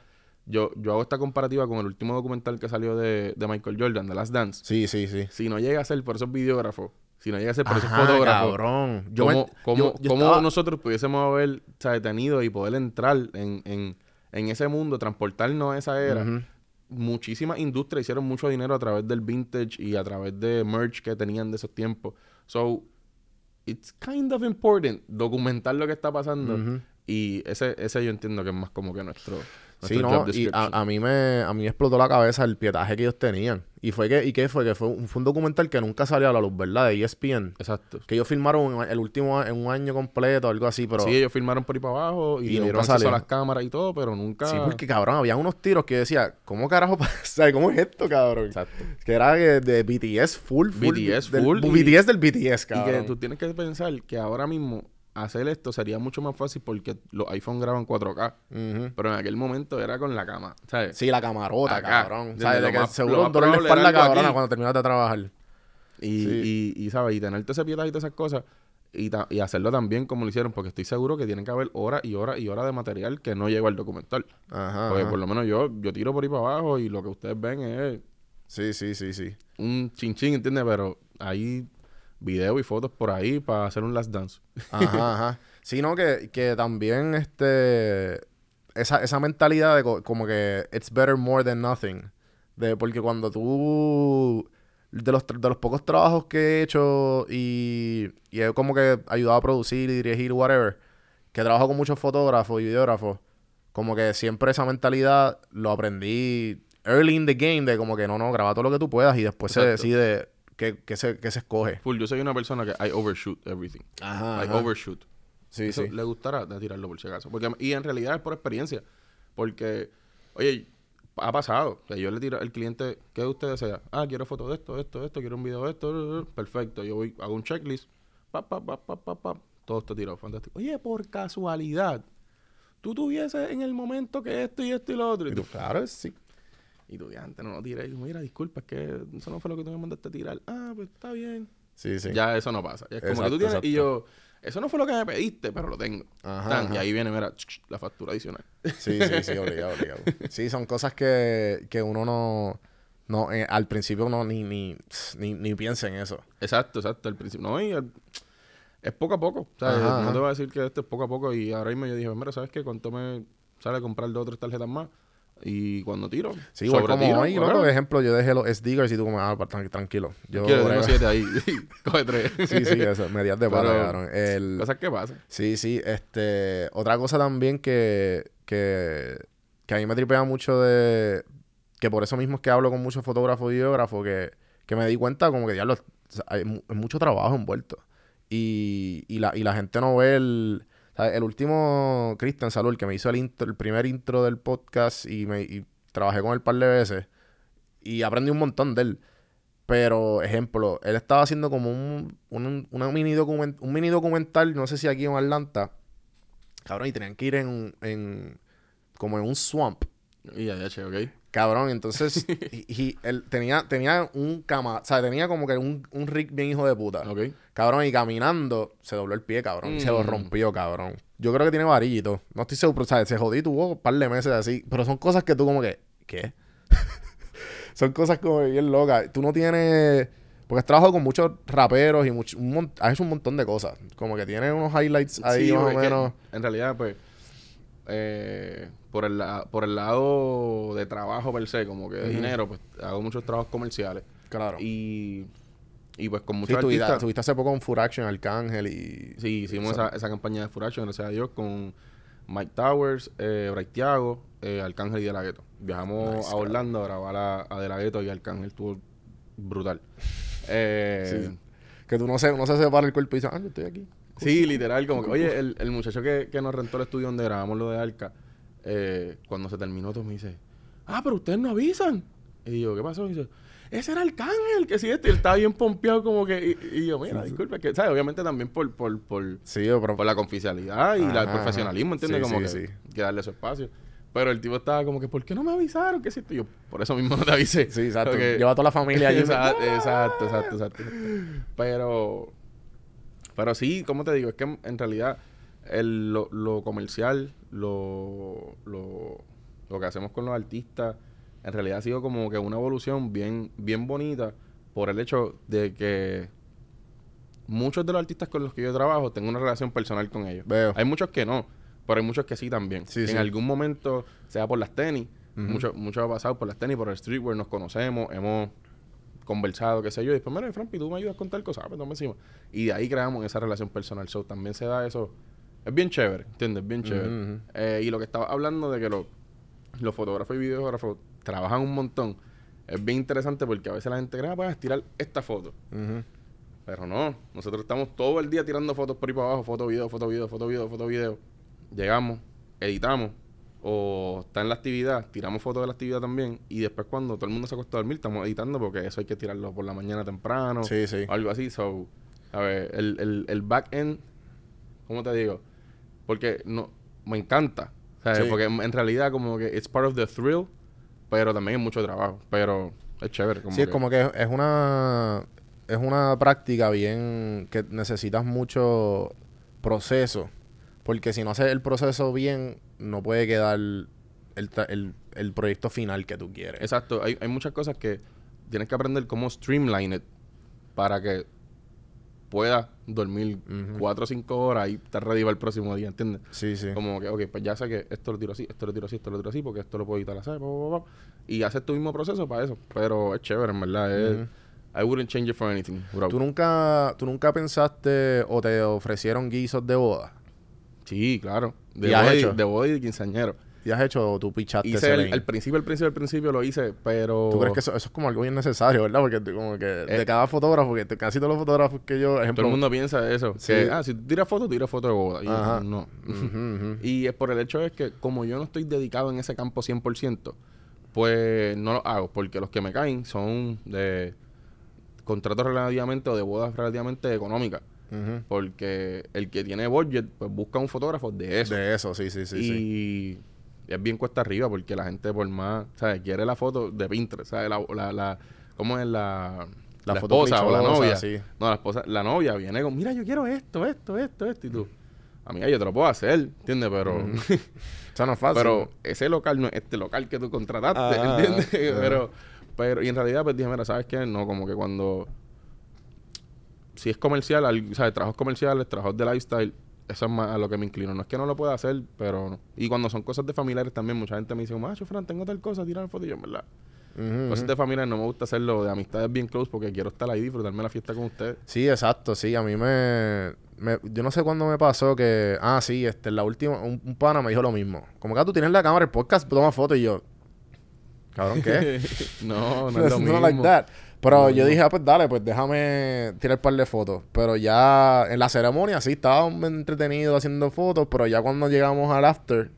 yo, yo hago esta comparativa con el último documental que salió de, de Michael Jordan, The Last Dance. Sí, sí, sí. Si no llega a ser por esos videógrafos, si no llega a ser por esos Ajá, fotógrafos, cabrón. Yo ¿cómo, me- cómo- yo- yo cómo estaba- nosotros pudiésemos haber ¿sabes? tenido y poder entrar en, en, en ese mundo, transportarnos a esa era? Ujú. Muchísimas industrias hicieron mucho dinero a través del vintage y a través de merch que tenían de esos tiempos. So, it's kind of important documentar lo que está pasando. Y ese, ese yo entiendo que es más como que nuestro Sí, no, y a, a mí me a mí me explotó la cabeza el pietaje que ellos tenían. Y fue que, ¿y qué fue? Que fue un, fue un documental que nunca salió a la luz, ¿verdad? De ESPN. Exacto. Que ellos filmaron el último en un año completo, algo así, pero. sí, ellos filmaron por ahí para abajo y, Y dieron acceso a las cámaras y todo, pero nunca... Sí, porque cabrón, había unos tiros que yo decía, ¿cómo carajo pasa? ¿Cómo es esto, cabrón? Exacto. Que era de BTS full, full. BTS del- full y- BTS del BTS, Y cabrón. que tú tienes que pensar que ahora mismo hacer esto sería mucho más fácil porque los iPhone graban 4K. Ujú. Pero en aquel momento era con la cama, ¿sabes? Sí, la camarota, Acá, cabrón. ¿Sabes? De que más- seguro un dolor de espalda cabrona cuando terminaste de trabajar. Y, Sí. y, y, ¿sabes? Y tenerte ese pietaje y todas esas cosas. Y, y hacerlo también como lo hicieron, porque estoy seguro que tienen que haber horas y horas y horas de material que no llegó al documental. Ajá. Porque ajá. por lo menos yo, yo tiro por ahí para abajo y lo que ustedes ven es Sí, sí, sí, sí. un chinchín, ¿entiendes? Pero hay videos y fotos por ahí para hacer un last dance. Ajá, ajá. Sino que, que también este esa, esa mentalidad de co- como que it's better more than nothing. De, porque cuando tú de los, de los pocos trabajos que he hecho y, y he como que ayudado a producir y dirigir whatever, que trabajo con muchos fotógrafos y videógrafos, como que siempre esa mentalidad lo aprendí early in the game de como que no, no, graba todo lo que tú puedas y después se decide qué, qué se, qué se escoge. Full, yo soy una persona que I overshoot everything. Ajá. I overshoot. Sí, Eso sí. le gustará de tirarlo por si acaso. Porque, y en realidad es por experiencia. Porque, oye, ha pasado. O sea, yo le tiro al cliente, ¿qué usted desea? Ah, quiero foto de esto, esto, esto, quiero un video de esto. Perfecto. Yo voy, hago un checklist. Pa, pa, pa, pa, pa, pa. Todo está tirado. Fantástico. Oye, por casualidad, tú tuvieses en el momento que esto y esto y lo otro. Y tú, Claro, sí. Y tú, ya antes no lo tiré. Y yo, mira, disculpa, es que eso no fue lo que tú me mandaste a tirar. Ah, pues está bien. Sí, sí. Ya eso no pasa. Ya es como que tú tienes. Y yo, eso no fue lo que me pediste, pero lo tengo. Ajá, Tan, ajá. Y ahí viene, mira, la factura adicional. Sí, sí, sí, obligado, obligado. Sí, son cosas que, que uno no, no eh, al principio no ni, ni, ni, ni piensa en eso. Exacto, exacto. Al principio. No, y al- es poco a poco. O sea, Ajá, no te voy a decir que esto es poco a poco. Y ahora mismo yo dije, mira, ¿sabes qué? ¿Cuánto me sale comprar dos o tres tarjetas más? Y cuando tiro. Sí, igual como tiro. Por ejemplo, yo dejé los SD-cards y tú como, ah, tran- tranquilo. Yo Quiero unos siete ahí. Coge tres. Sí, sí, eso, medias de Pero- cabrón. El, Cosas que pasan. Sí, sí, este, otra cosa también que, que, que a mí me tripea mucho de, que por eso mismo es que hablo con muchos fotógrafos y videógrafos, que, que me di cuenta como que diablo, hay mucho trabajo envuelto. Y, y, la, y la gente no ve el, el último, Cristian Salud, que me hizo el, primer intro del podcast y, trabajé con él un par de veces y aprendí un montón de él. Pero, ejemplo, él estaba haciendo como un, un, una mini document- un mini documental, no sé si aquí en Atlanta. Cabrón, y tenían que ir en, en como en un swamp. Y che, ok. Cabrón, entonces, y, y él tenía, tenía un cama, o sea, tenía como que un, un rig bien hijo de puta. Ok. Cabrón, y caminando, se dobló el pie, cabrón. Se lo Mm. rompió, cabrón. Yo creo que tiene varillito. No estoy seguro, ¿sabes? Se jodí, tuvo un par de meses así. Pero son cosas que tú como que, ¿qué? son cosas como bien locas. Tú no tienes... Porque has trabajado con muchos raperos y mucho, un has hecho un montón de cosas. Como que tienes unos highlights ahí Sí, más o menos. En realidad, pues, eh, por, el, por el lado de trabajo per se, como que de dinero, pues hago muchos trabajos comerciales. Claro. Y, y pues con Sí, muchos tuviste, artistas. tuviste hace poco con Full Action, Arcángel y... Sí, hicimos Esa- campaña de Furaction, gracias a Dios, con Mike Towers, eh, Bray Thiago, eh, Arcángel y De La Ghetto. Viajamos Nice, a Orlando a grabar a, a De La Ghetto y Arcángel. Estuvo brutal. Eh, Sí. Que tú no se, no se separa el cuerpo y dices, ah, yo estoy aquí. Sí, literal, como que, oye, el, el muchacho que, que nos rentó el estudio donde grabamos lo de Arca, eh, cuando se terminó todo me dice, ah, pero ustedes no avisan. Y yo, ¿qué pasó? Y dice, ese era Arcángel, que sí, este, y él estaba bien pompeado como que, y, y yo, mira, disculpa, que, ¿sabes? Obviamente también por, por, por, Sí, pero... por la confidencialidad y el profesionalismo. ¿entiendes? Sí, como sí, que, sí. que darle su espacio. Pero el tipo estaba como que, ¿por qué no me avisaron? ¿Qué es esto? Y yo, por eso mismo no te avisé. Sí, exacto. Porque- Lleva a toda la familia allí. exacto, exacto, exacto, exacto. Pero, pero sí, como te digo, es que en realidad el- lo, lo comercial, lo, lo, lo que hacemos con los artistas, en realidad ha sido como que una evolución bien, bien bonita por el hecho de que muchos de los artistas con los que yo trabajo tengo una relación personal con ellos. Veo. Hay muchos que no, pero hay muchos que sí también. Sí, en sí. algún momento, sea por las tenis, Ujú. mucho, mucho ha pasado por las tenis, por el streetwear, nos conocemos, hemos conversado, qué sé yo, y después, mira, Frampi, tú me ayudas con tal cosa, ah, pues toma encima. Y de ahí creamos esa relación personal. So, también se da eso. Es bien chévere, ¿entiendes? Bien chévere. Eh, y lo que estaba hablando de que los, los fotógrafos y videógrafos trabajan un montón, es bien interesante porque a veces la gente cree, ah, puedes tirar esta foto. Pero no, nosotros estamos todo el día tirando fotos por ahí para abajo, foto, video, foto, video, foto, video, foto, video. Llegamos, editamos, o está en la actividad, tiramos fotos de la actividad también, y después cuando todo el mundo se acuesta a dormir, estamos editando porque eso hay que tirarlo por la mañana temprano, Sí, sí. o algo así. So, a ver, el, el, el back end, ¿cómo te digo? Porque no, me encanta, ¿sabes? Sí. Porque en, en realidad como que it's part of the thrill, pero también es mucho trabajo, pero es chévere. Como sí, es que- como que es una es una práctica bien que necesitas mucho proceso, porque si no haces el proceso bien no puede quedar el, el, el proyecto final que tú quieres. Exacto, hay, hay muchas cosas que tienes que aprender cómo streamline it para que puedas dormir Ujú. cuatro o cinco horas y estar ready para el próximo día, ¿entiendes? Sí, sí. Como que, ok, pues ya sé que esto lo tiro así, esto lo tiro así, esto lo tiro así, porque esto lo puedo editar así, pa, pa, pa, pa, y haces tu mismo proceso para eso. Pero es chévere, en verdad. es-. I wouldn't change it for anything, bro. ¿Tú nunca, ¿Tú nunca pensaste o te ofrecieron guisos de boda? Sí, claro. De ¿Y has boda y- hecho? de boda y de quinceañero. ¿Y has hecho tú pichaste Hice el, principio, el principio, el principio lo hice, pero... ¿Tú crees que eso, eso es como algo bien necesario, verdad? Porque como que de Eh. cada fotógrafo, que casi todos los fotógrafos que yo, ejemplo... Todo el mundo piensa eso. Sí. Que, ah, si tú tiras foto, tira foto de boda. Y yo, Ajá. no. Ujú, ujú. Y es por el hecho es que como yo no estoy dedicado en ese campo 100%, pues no lo hago, porque los que me caen son de contratos relativamente o de bodas relativamente económicas. Porque el que tiene budget, pues busca un fotógrafo de eso. De eso, sí, sí, sí. sí. y es bien cuesta arriba porque la gente por más, ¿sabes? Quiere la foto de Pinterest, ¿sabes? La, la, la- ¿Cómo es la, La la, foto esposa o la novia? sí. No, la esposa, la novia viene con, mira, yo quiero esto, esto, esto, esto. Y tú, amiga, yo te lo puedo hacer, ¿entiendes? Pero, Eso no es fácil. pero ese local no es este local que tú contrataste, Ah, ¿entiendes? ah. pero, pero, y en realidad, pues dije, mira, ¿sabes qué? No, como que cuando si es comercial, al- ¿sabes? Trabajos comerciales, trabajos de lifestyle, eso es más a lo que me inclino. No es que no lo pueda hacer, pero no. Y cuando son cosas de familiares también, mucha gente me dice, macho, Fran, tengo tal cosa, tirar foto. Y yo, en verdad, cosas de familiares no me gusta hacerlo, de amistades bien close, porque quiero estar ahí y disfrutarme la fiesta con ustedes. Sí, exacto, sí. A mí me, me- Yo no sé cuándo me pasó que... Ah, sí, este, la última... Un, un pana me dijo lo mismo. Como que ah, tú tienes la cámara, el podcast, toma foto y yo... Cabrón, ¿qué? no, no es lo mismo. like that. Pero yo dije, ah, pues dale, pues déjame tirar un par de fotos. Pero ya en la ceremonia sí estaba entretenido haciendo fotos, pero ya cuando llegamos al after,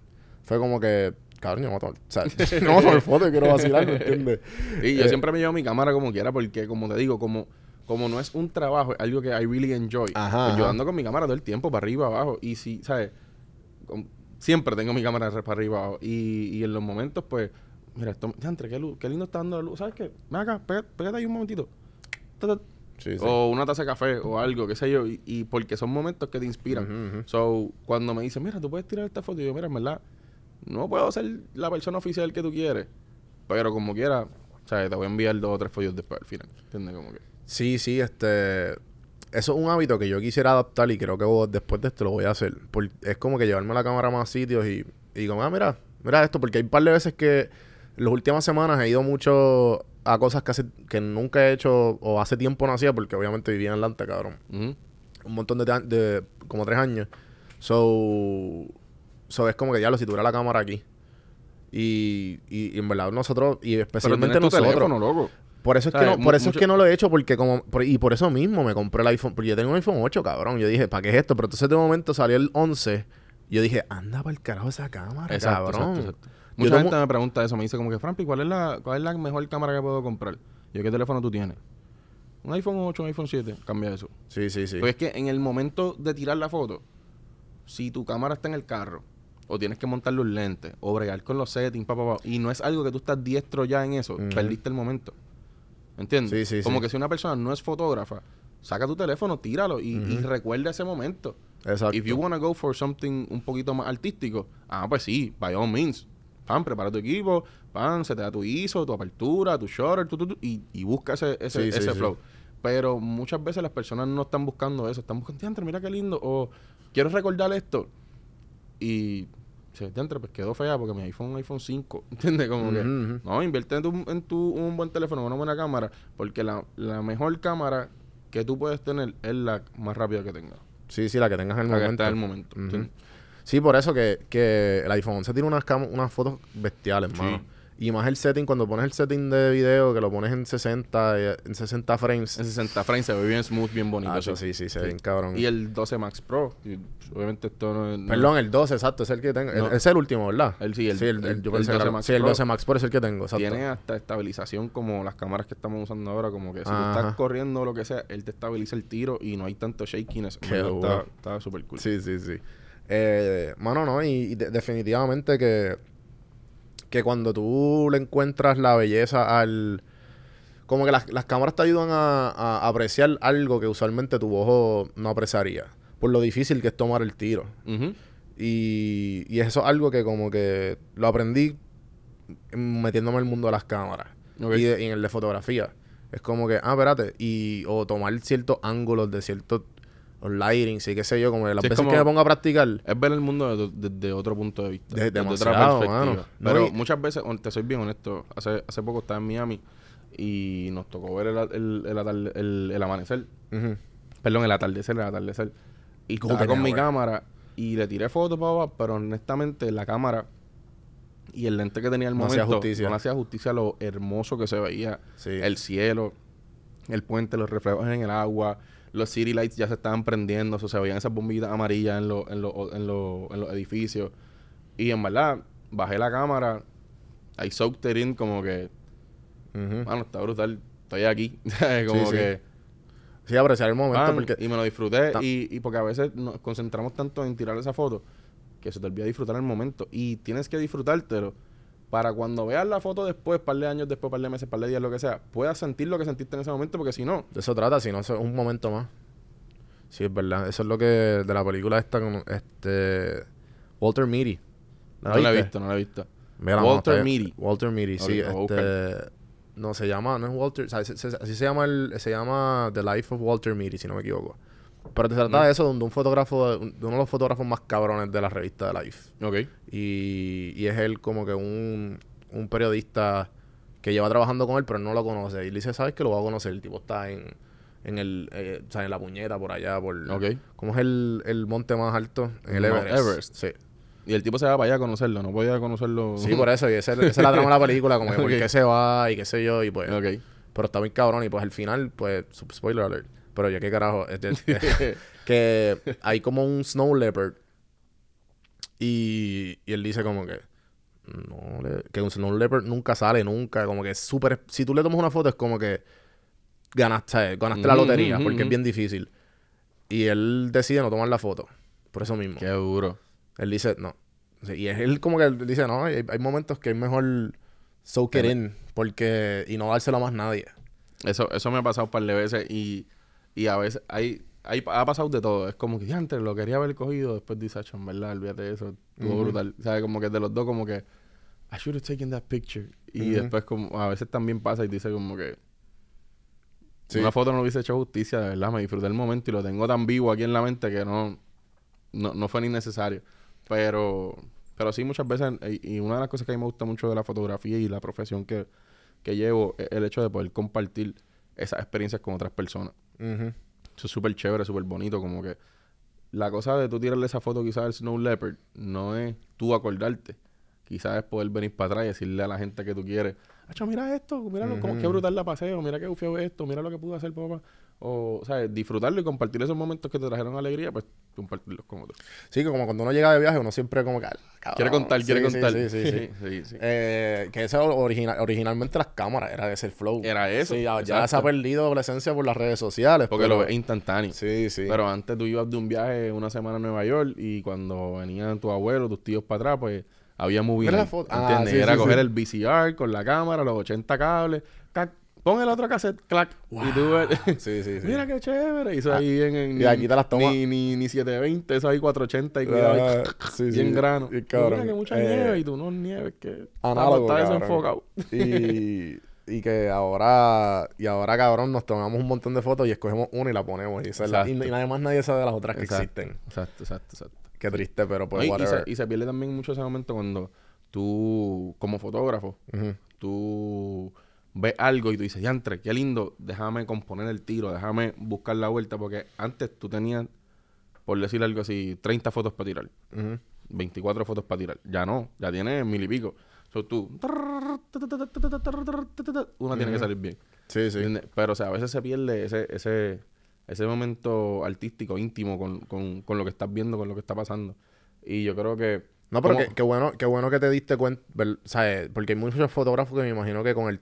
fue como que, cabrón, yo no voy a tomar, o sea, yo no voy a tomar fotos, quiero vacilar, ¿me entiendes? Y yo Eh, siempre me llevo mi cámara como quiera, porque como te digo, como, como no es un trabajo, es algo que I really enjoy. Ajá, pues yo ando con mi cámara todo el tiempo, para arriba, abajo. Y si, ¿sabes? Siempre tengo mi cámara para arriba, abajo. Y, y en los momentos, pues, mira, esto, diantre, qué, luz, qué lindo está dando la luz. ¿Sabes qué? Ven acá, pégate, pégate ahí un momentito. Sí, sí. O una taza de café o algo, qué sé yo. Y, y porque son momentos que te inspiran. So, cuando me dicen, mira, tú puedes tirar esta foto, y yo, mira, en verdad, no puedo ser la persona oficial que tú quieres. Pero como quiera, o sea, te voy a enviar dos o tres fotos después al final. ¿Entiendes? Como que. Sí, sí, este... Eso es un hábito que yo quisiera adaptar y creo que vos- después de esto lo voy a hacer. Por- es como que llevarme la cámara a más sitios y, y como, ah, mira, mira esto, porque hay un par de veces que las últimas semanas he ido mucho a cosas que, hace, que nunca he hecho o hace tiempo no hacía porque obviamente vivía en Atlanta, cabrón. Un montón de, como tres años. So, so es como que ya lo si tuviera la cámara aquí. Y, y, y en verdad nosotros, y Pero especialmente tu nosotros. teléfono, loco. Por eso es que no, por eso mucho- es que no lo he hecho porque como por- y por eso mismo me compré el iPhone, porque yo tengo un iPhone 8, cabrón. Yo dije, ¿para qué es esto? Pero entonces de momento salió el 11. Yo dije, anda para el carajo esa cámara, Exacto, cabrón. exacto, exacto. Mucha gente me pregunta eso. Me dice como que, Frampi, ¿cuál es la, cuál es la mejor cámara que puedo comprar? Yo, ¿qué teléfono tú tienes? Un iPhone 8, un iPhone 7. Cambia eso. Sí, sí, sí. Pues es que en el momento de tirar la foto, si tu cámara está en el carro, o tienes que montar los lentes, o bregar con los settings, pa, pa, pa, y no es algo que tú estás diestro ya en eso, perdiste el momento. ¿Entiendes? Sí, sí, Como sí. que si una persona no es fotógrafa, saca tu teléfono, tíralo y, y recuerda ese momento. Exacto. If you wanna go for something un poquito más artístico, ah, pues sí, by all means. Pan, prepara tu equipo, pan, se te da tu ISO, tu apertura, tu shutter, tu, tu, tu, y, y busca ese, ese, Sí, ese sí. flow. Pero muchas veces las personas no están buscando eso, están buscando, diantre, mira qué lindo, o quiero recordar esto. Y, se diantre, pues quedó fea porque mi iPhone es un iPhone 5, ¿entiendes? Como que, no, invierte en, tu, en tu, un buen teléfono, una buena cámara, porque la, la mejor cámara que tú puedes tener es la más rápida que tengas. Sí, sí, la que tengas en el La que está en el momento. Sí, por eso que, que el iPhone 11 tiene unas, unas fotos bestiales, Sí. mano. Y más el setting, cuando pones el setting de video, que lo pones en 60, eh, en 60 frames. En 60 frames se ve bien smooth, bien bonito. Ah, sí, sí, sí, se ve bien cabrón. Y el 12 Max Pro, obviamente esto no es... no- Perdón, el 12, exacto, es el que tengo. No. es el último, ¿verdad? El- sí, el- sí, el, el- yo el pensé que 12 era- Max Sí, el Pro. 12 Max Pro es el que tengo, exacto. Tiene hasta estabilización como las cámaras que estamos usando ahora, como que si tú estás corriendo o lo que sea, él te estabiliza el tiro y no hay tanto shakiness. Qué. Está, está súper cool. Sí, sí, sí. Eh, mano, no, y, y de- definitivamente que, que cuando tú le encuentras la belleza al... Como que las, las cámaras te ayudan a, a apreciar algo que usualmente tu ojo no apreciaría. Por lo difícil que es tomar el tiro. Y, y eso es algo que como que lo aprendí metiéndome en el mundo de las cámaras. Y, de- y en el de fotografía. Es como que, ah, espérate. Y, o tomar ciertos ángulos de ciertos lighting, sí, qué sé yo. Como que las Sí, veces como- que me pongo a practicar. Es ver el mundo desde desde otro punto de vista. De- desde mano. No, Pero y- muchas veces, te soy bien honesto, hace, hace poco estaba en Miami y nos tocó ver el, el, el, el- el amanecer. Perdón, el atardecer, el atardecer. Y estaba con mi cámara y le tiré fotos, papá, pero honestamente la cámara y el lente que tenía al No hacía justicia. no hacía justicia a lo hermoso que se veía. Sí. El cielo, el puente, los reflejos en el agua, los city lights ya se estaban prendiendo, o sea, se veían esas bombillitas amarillas en, los en, los- en, los- en los edificios. Y en verdad, bajé la cámara, I soaked it in como que, mano, está brutal, estoy aquí. como Sí, que... Sí, apreciar el momento Pan, porque... y me lo disfruté. Y, y porque a veces nos concentramos tanto en tirar esa foto que se te olvida disfrutar el momento. Y tienes que disfrutártelo para cuando veas la foto después, par de años después, par de meses, par de días, lo que sea, puedas sentir lo que sentiste en ese momento, porque si no, De eso trata, si no, es un momento más. Sí, es verdad. Eso es lo que... De la película esta con este... Walter Mitty. no la he visto, no la he visto. Mira, no, Walter está- Mitty. Walter Mitty, sí. Este, no, se llama, no es Walter, o sea, se- se- así se llama, el, se llama The Life of Walter Mitty, si no me equivoco. Pero se trata Mm. de eso, de un fotógrafo, de uno de los fotógrafos más cabrones de la revista de Life. Ok. Y, y es él como que un, un periodista que lleva trabajando con él, pero no lo conoce. Y le dice, ¿sabes que lo voy a conocer? El tipo está en, en el, eh, o sea, en la puñeta por allá, por... Ok. ¿Cómo es el, el monte más alto? En el Everest. Everest. Sí. Y el tipo se va para allá a conocerlo, no podía conocerlo. Sí, por eso. Y ese- esa es la trama de la película, como que por Ok. qué se va y qué sé yo. Y pues, Ok. pero está muy cabrón. Y pues al final, pues, spoiler alert. Pero ya qué carajo. es de- que hay como un snow leopard. Y, y él dice como que. No, le- que un snow leopard nunca sale, nunca. Como que es súper. Si tú le tomas una foto, es como que. Ganaste, ganaste la Ujú, lotería, ujú, porque es ujú. bien difícil. Y él decide no tomar la foto. Por eso mismo. Qué duro. Él dice, no. Y es él como que dice, no, hay, hay momentos que es mejor soak it in porque, y no dárselo a más nadie. Eso, eso me ha pasado un par de veces y, y a veces hay, hay, ha pasado de todo. Es como que antes lo quería haber cogido, después dice, "Acho, en verdad, olvídate de eso. Estuvo brutal. O sea, como que de los dos, como que, I should have taken that picture. Y después, como, a veces también pasa y dice como que, Sí. una foto no hubiese hecho justicia, de verdad. Me disfruté el momento y lo tengo tan vivo aquí en la mente que no, no, no fue ni necesario. Pero, pero sí, muchas veces, y, y una de las cosas que a mí me gusta mucho de la fotografía y la profesión que, que llevo es el hecho de poder compartir esas experiencias con otras personas. Ujú. Eso es súper chévere, súper bonito, como que la cosa de tú tirarle esa foto quizás al Snow Leopard no es tú acordarte. Quizás es poder venir para atrás y decirle a la gente que tú quieres, Acho, mira esto, mira lo- cómo- qué Ujú. brutal la paseo, mira qué es esto, mira lo que pude hacer, papá. O, ¿sabes? Disfrutarlo y compartir esos momentos que te trajeron alegría, pues compartirlos con otros. Sí, que como cuando uno llega de viaje, uno siempre como que... "Ah, cabrón". Quiere contar, quiere Sí, contar. Sí, sí, sí. sí, sí. Eh, que eso original, originalmente las cámaras, era ese el flow. Era eso, Sí, ya, se ha perdido la esencia por las redes sociales. Porque pero- lo ves instantáneo. Sí, sí. Pero antes tú ibas de un viaje una semana a Nueva York y cuando venían tus abuelos, tus tíos para atrás, pues había night, foto. Ah, sí, Era sí, coger sí. el VCR con la cámara, los 80 cables, cac, pon el otro cassette, clac. Y tú Sí, sí, sí. mira qué chévere. Y eso ahí en, en- y aquí te las tomas. Ni, ni, ni 720, eso ahí 480 y cuidado. y Ah, sí, bien sí. grano. Bien cabrón. Mira que mucha Eh, nieve y tú no nieves que análogo, está cabrón. desenfocado. Y, y que ahora, y ahora, cabrón, nos tomamos un montón de fotos y escogemos una y la ponemos. Y, esa es la- y, y nadie sabe de las otras que Exacto. existen. Exacto, exacto, exacto. Qué triste, pero pues No, y- y, se, y se pierde también mucho ese momento cuando tú, como fotógrafo, tú ves algo y tú dices, yantre, qué lindo, déjame componer el tiro, déjame buscar la vuelta, porque antes tú tenías, por decir algo así, 30 fotos para tirar, Ujú. 24 fotos para tirar. Ya no, ya tienes mil y pico. So, tú, una tiene que salir bien. Sí, sí. ¿entiendes? Pero, o sea, a veces se pierde ese, ese, ese momento artístico, íntimo, con, con, con lo que estás viendo, con lo que está pasando. Y yo creo que... No, pero qué, bueno, qué bueno que te diste cuenta, ¿sabes? Porque hay muchos fotógrafos que me imagino que con el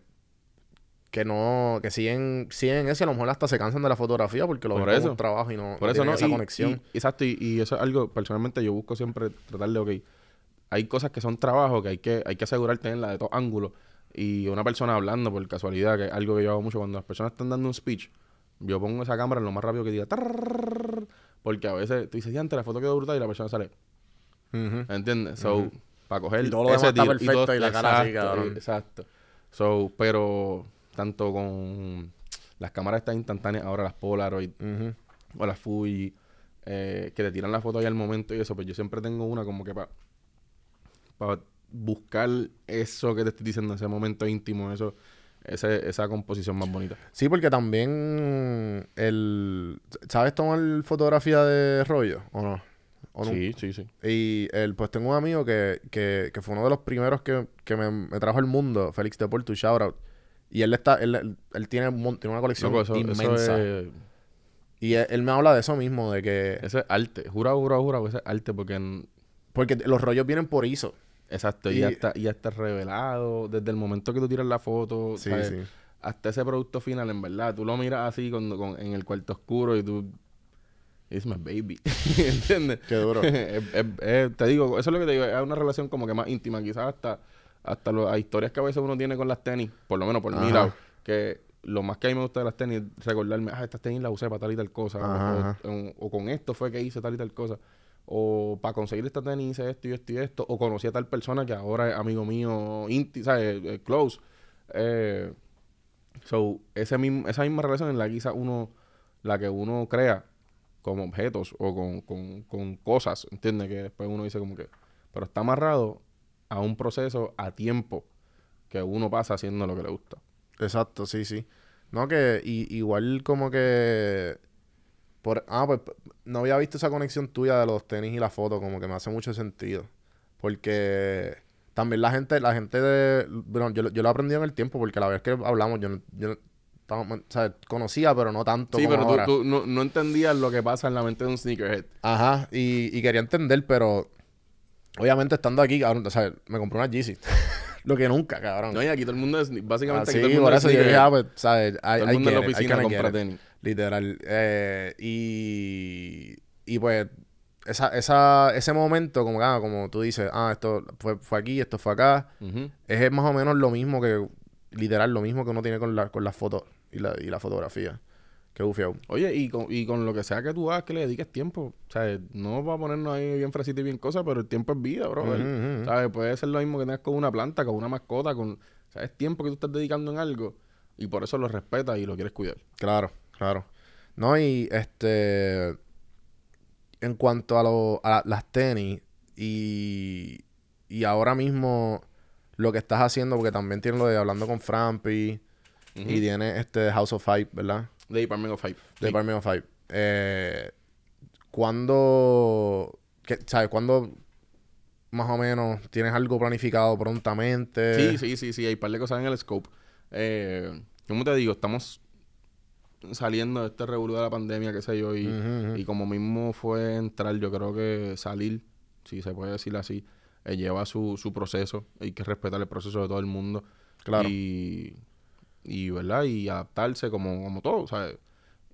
que no, que siguen, siguen eso y a lo mejor hasta se cansan de la fotografía porque lo Por ven como un trabajo y no, Por no eso tienen no. esa y- conexión. y- exacto, y, y eso es algo, personalmente yo busco siempre tratar de, ok, hay cosas que son trabajo que hay que, hay que asegurar tenerla de todos ángulos. Y una persona hablando por casualidad, que es algo que yo hago mucho cuando las personas están dando un speech, yo pongo esa cámara en lo más rápido que diga, porque a veces tú dices, ya, la foto quedó brutal y la persona sale, Ujú. ¿entiendes? So, para coger Y todo lo demás está perfecto todo- y la cara así, exacto, cabrón. Exacto. So, pero tanto con las cámaras estas instantáneas, ahora las Polaroid, o las Fuji, eh, que te tiran la foto ahí al momento y eso, pues yo siempre tengo una como que para buscar eso que te estoy diciendo, ese momento íntimo, eso, ese, esa composición más bonita. Sí, porque también el ¿sabes tomar fotografía de rollo o no? ¿O no? Sí, sí, sí. Y el, pues tengo un amigo que, que, que fue uno de los primeros que, que me, me trajo al mundo, Félix de Porto, shout out. Y él está, él, él- tiene, un tiene una colección Loco, eso, eso inmensa. es, Y él, él me habla de eso mismo, de que... eso es arte. Jura, jura, jura, que eso es arte porque... en- Porque los rollos vienen por ISO. exacto, y, Y- ya está, ya está revelado desde el momento que tú tiras la foto, Sí, ¿sabes? sí. hasta ese producto final, en verdad. Tú lo miras así con, con- en el cuarto oscuro y tú... It's my baby. ¿Entiendes? Qué duro. Es- es- es- te digo, eso es lo que te digo, es una relación como que más íntima, quizás hasta, hasta lo- las historias que a veces uno tiene con las tenis, por lo menos por mi lado, que lo más que a mí me gusta de las tenis es recordarme, ah, estas tenis las usé para tal y tal cosa, o- con esto fue que hice tal y tal cosa, o para conseguir esta tenis hice esto y esto y esto, o conocí a tal persona que ahora es amigo mío, íntimo, ¿sabes? Eh, Close. Eh, so, ese mismo, esa misma relación en la que quizás uno, la que uno crea como objetos o con, con, con cosas, ¿entiendes? Que después uno dice como que... Pero está amarrado a un proceso a tiempo que uno pasa haciendo lo que le gusta. Exacto, sí, sí. No, que y- igual como que... Por, ah, pues no había visto esa conexión tuya de los tenis y la foto, como que me hace mucho sentido. Porque también la gente, la gente de... Bueno, yo, lo- yo lo aprendí en el tiempo, porque la vez que hablamos, yo, no- yo o sea, conocía, pero no tanto Sí, como pero tú no, no entendías lo que pasa en la mente de un sneakerhead. Ajá, y, y quería entender, pero... Obviamente estando aquí, cabrón, o sea, me compré una Yeezy. lo que nunca, cabrón. No, y aquí todo el mundo es... Ah, Básicamente sí, aquí todo el mundo por es eso yo dije, ah, pues, ¿sabes? Hay, el mundo en la oficina compra tenis. Literal. Eh, y, y pues, esa, esa, ese momento, como, ah, como tú dices, ah, esto fue, fue aquí, esto fue acá, es más o menos lo mismo que, literal, lo mismo que uno tiene con la, con las fotos y la, y la fotografía. Qué bufiado. Oye, y con, y con lo que sea que tú hagas, que le dediques tiempo. O sea, no va a ponernos ahí bien fresita y bien cosas, pero el tiempo es vida, bro. Ujú, ujú. ¿Sabes? Puede ser lo mismo que tengas con una planta, con una mascota, con... ¿Sabes? Tiempo que tú estás dedicando en algo y por eso lo respetas y lo quieres cuidar. Claro, claro. No, y este. En cuanto a, lo, a la- las tenis y, y ahora mismo lo que estás haciendo, porque también tienes lo de hablando con Frampi y tiene este House of Five, ¿verdad? De Department of Five. Sí. Department of Five. Eh, ¿Cuándo, qué- sabes, cuándo más o menos tienes algo planificado prontamente? Sí, sí, sí, sí, hay un par de cosas en el scope. Eh, como te digo, estamos saliendo de este revuelo de la pandemia, qué sé yo, y, y como mismo fue entrar, yo creo que salir, si se puede decir así, eh, lleva su, su proceso, hay que respetar el proceso de todo el mundo. Claro. Y, y ¿verdad? Y adaptarse como, como todo, ¿sabes?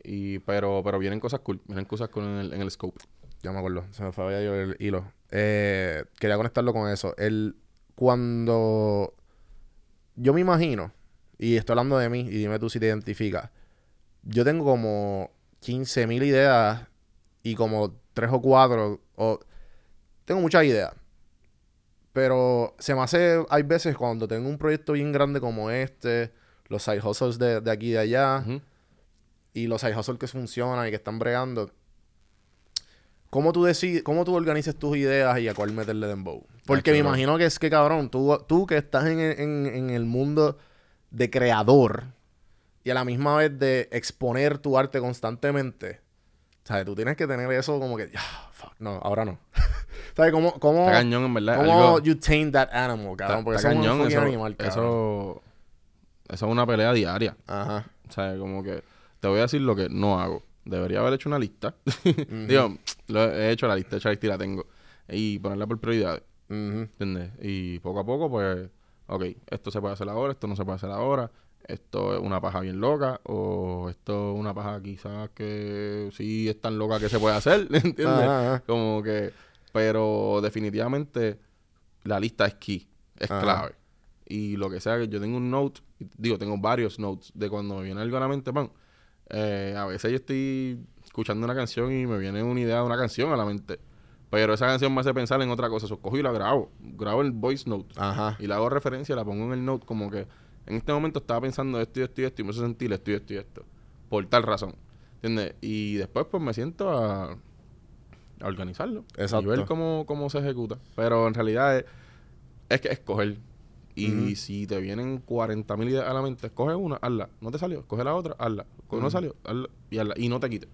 Y, pero, pero vienen cosas cool, vienen cosas cool en el, en el scope. Ya me acuerdo, se me fue ahí el hilo. Eh, quería conectarlo con eso. El, cuando yo me imagino, y estoy hablando de mí, y dime tú si te identificas. Yo tengo como 15.000 ideas y como 3 o 4, o tengo muchas ideas. Pero se me hace, hay veces cuando tengo un proyecto bien grande como este, los side hustles de, de aquí y de allá, y los side hustles que funcionan y que están bregando. ¿Cómo tú decides, cómo tú organizas tus ideas y a cuál meterle dembow? Porque me imagino que es que, cabrón, tú, tú que estás en, en- en el mundo de creador y a la misma vez de exponer tu arte constantemente, ¿sabes? Tú tienes que tener eso como que, "Ah, fuck, no, ahora no. ¿Sabes? ¿Cómo, cómo, Está cañón, en verdad. cómo algo- you tame that animal, cabrón? Porque eso es un animal, cabrón. eso, eso es una pelea diaria. Ajá. O sea, como que te voy a decir lo que no hago. Debería haber hecho una lista. Digo, lo he hecho la lista, hecha la lista y la tengo. Y ponerla por prioridades. Ujú. ¿Entiendes? Y poco a poco, pues, ok, esto se puede hacer ahora, esto no se puede hacer ahora, esto es una paja bien loca, o esto es una paja quizás que sí es tan loca que se puede hacer, ¿entiendes? Ajá, ajá. Como que, pero definitivamente la lista es key, es Ajá. clave. Y lo que sea que yo tengo un note, y digo, tengo varios notes de cuando me viene algo a la mente, pan. eh, a veces yo estoy escuchando una canción y me viene una idea de una canción a la mente. Pero esa canción me hace pensar en otra cosa. Eso cojo y la grabo. Grabo el voice note. Ajá. Y le hago referencia, la pongo en el note como que en este momento estaba pensando esto y esto y esto y me hace sentir esto y esto y esto. Por tal razón. ¿Entiendes? Y después pues me siento a, a organizarlo. Exacto. Y ver cómo, cómo se ejecuta. Pero en realidad es, es que escoger. Y si te vienen 40 mil ideas a la mente, escoge una, hazla. No te salió, escoge la otra, hazla. No Ujú. salió, hazla. Y, hazla. y no te quites.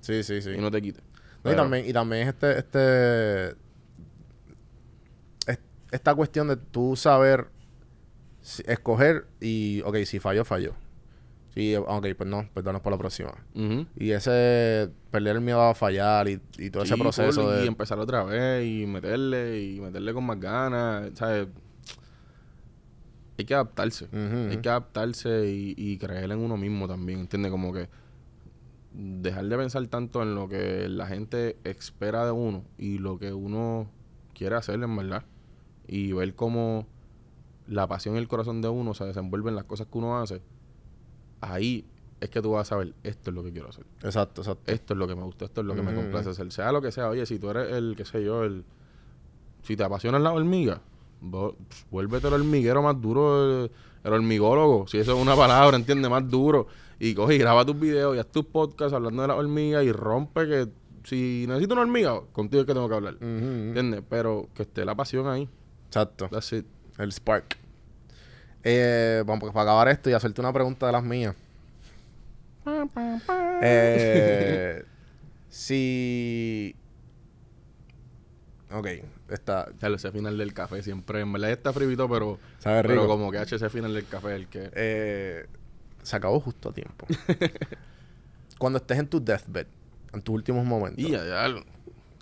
Sí, sí, sí. Y no te quites. No, y, también, y también este, este, es- esta cuestión de tú saber si- escoger y, ok, si falló, falló. Sí, ok, pues no, perdón por la próxima. Y ese perder el miedo a fallar y, y todo ese proceso de... Y empezar otra vez y meterle y meterle con más ganas, ¿sabes? Hay que adaptarse. Hay que adaptarse y, y creer en uno mismo también, ¿entiendes? Como que dejar de pensar tanto en lo que la gente espera de uno y lo que uno quiere hacer, en verdad. Y ver cómo la pasión y el corazón de uno se desenvuelven en las cosas que uno hace. Ahí es que tú vas a saber, esto es lo que quiero hacer Exacto, exacto. esto es lo que me gusta, esto es lo que me complace hacer. Sea lo que sea, oye, si tú eres el, qué sé yo, el... Si te apasiona la hormiga, vuélvete el hormiguero más duro, el, el hormigólogo, si eso es una palabra, entiende, más duro. Y coge y graba tus videos y haz tus podcasts hablando de la hormiga y rompe que... Si necesito una hormiga, contigo es que tengo que hablar. Ujú. ¿Entiendes? Pero que esté la pasión ahí. Exacto. That's it. El spark. Eh, vamos, pues, para acabar esto y hacerte una pregunta de las mías. Eh, si... Ok, está... Dale, ese final del café siempre, en verdad está frivito, pero... Sabe rico. Pero como que H ese final del café el que... Eh, se acabó justo a tiempo. Cuando estés en tu deathbed, en tus últimos momentos, Y ya, ya.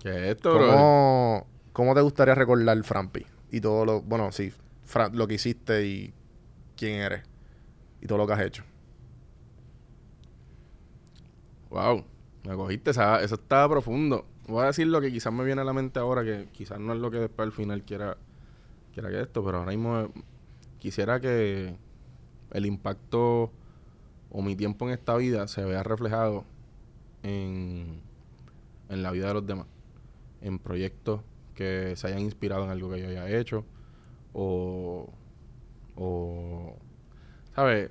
¿Qué es esto, bro? ¿cómo, ¿cómo te gustaría recordar Frampi? Y todo lo... Bueno, sí, Fra- lo que hiciste y quién eres. Y todo lo que has hecho. Wow, me cogiste, esa- eso estaba profundo. Voy a decir lo que quizás me viene a la mente ahora, que quizás no es lo que después al final quiera, quiera que esto, pero ahora mismo eh, quisiera que el impacto o mi tiempo en esta vida se vea reflejado en, en la vida de los demás, en proyectos que se hayan inspirado en algo que yo haya hecho, o, o ¿sabes?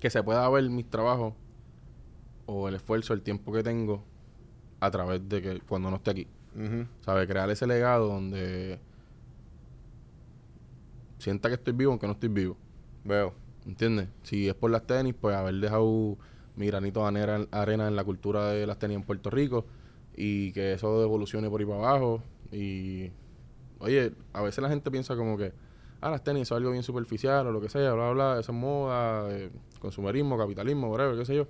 Que se pueda ver mis trabajos o el esfuerzo, el tiempo que tengo a través de que cuando no esté aquí. Ujú. ¿Sabes? Crear ese legado donde sienta que estoy vivo aunque no estoy vivo. Veo. ¿Entiendes? Si es por las tenis, pues haber dejado mi granito de arena, en la cultura de las tenis en Puerto Rico y que eso evolucione por ahí para abajo. Y, oye, a veces la gente piensa como que, ah, las tenis son algo bien superficial o lo que sea, bla, bla, bla, eso es moda, eh, consumerismo, capitalismo, whatever, qué sé yo.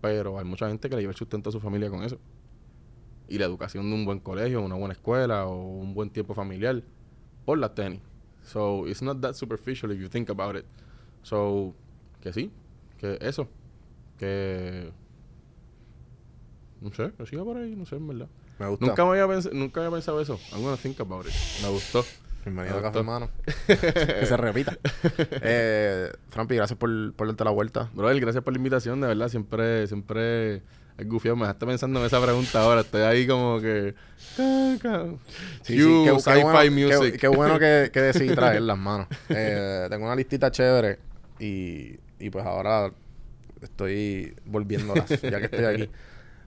Pero hay mucha gente que le lleva el sustento a su familia con eso. Y la educación de un buen colegio, una buena escuela o un buen tiempo familiar por las tenis. So, it's not that superficial if you think about it. So, que sí, que eso, que... No sé, que siga por ahí, no sé, en verdad. Me gusta. Nunca, me había pens- nunca había pensado eso. I'm gonna think about it. Me gustó. Bienvenido a Café gustó. Hermano. que se repita. Eh, Frampi, gracias por, por darte la vuelta. Brother, gracias por la invitación, de verdad. Siempre, siempre es gufiado. Me dejaste pensando en esa pregunta ahora. Estoy ahí como que. Sí, qué- sci-fi bueno- qué- music. Qué, bueno que, que decidí traerlas, mano. Eh, tengo una listita chévere y, y pues ahora estoy volviéndolas, ya que estoy aquí.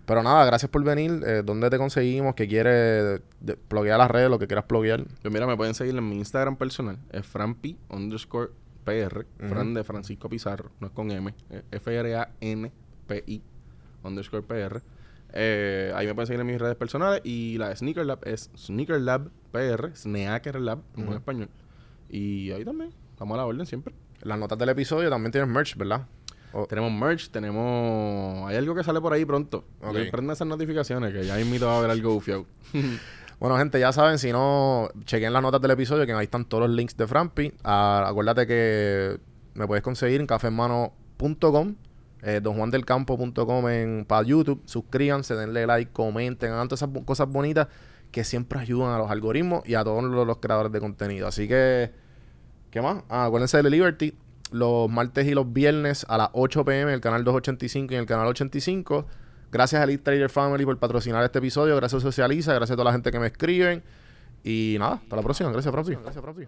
Pero nada, gracias por venir. Eh, ¿Dónde te conseguimos? ¿Qué quieres? Pluguear las redes, lo que quieras pluguear. Pues mira, me pueden seguir en mi Instagram personal. Es franpi underscore PR. Ujú. Fran de Francisco Pizarro. No es con M. es F-R-A-N-P-I underscore PR. Eh, ahí me pueden seguir en mis redes personales. Y la de Sneaker Lab es Sneaker Lab PR. Sneaker Lab en español. Y ahí también. Estamos a la orden siempre. Las notas del episodio también tienes merch, ¿verdad? Tenemos merch, tenemos... Hay algo que sale por ahí pronto. Ok. Le Prenden esas notificaciones que ya invito a ver algo bufiado. Bueno, gente, ya saben, si no, chequen las notas del episodio, que ahí están todos los links de Frampi. Ah, acuérdate que me puedes conseguir en cafehermano.com, eh, donjuandelcampo.com para YouTube. Suscríbanse, denle like, comenten, hagan todas esas cosas bonitas que siempre ayudan a los algoritmos y a todos los, creadores de contenido. Así que, ¿qué más? Ah, acuérdense de Liberty. Los martes y los viernes a las 8 pm el canal 285 y el canal 85. Gracias a Elite Trader Family por patrocinar este episodio. Gracias a Socializa. Gracias a toda la gente que me escriben. Y nada, hasta la próxima. Gracias, Francis. Gracias, Francis.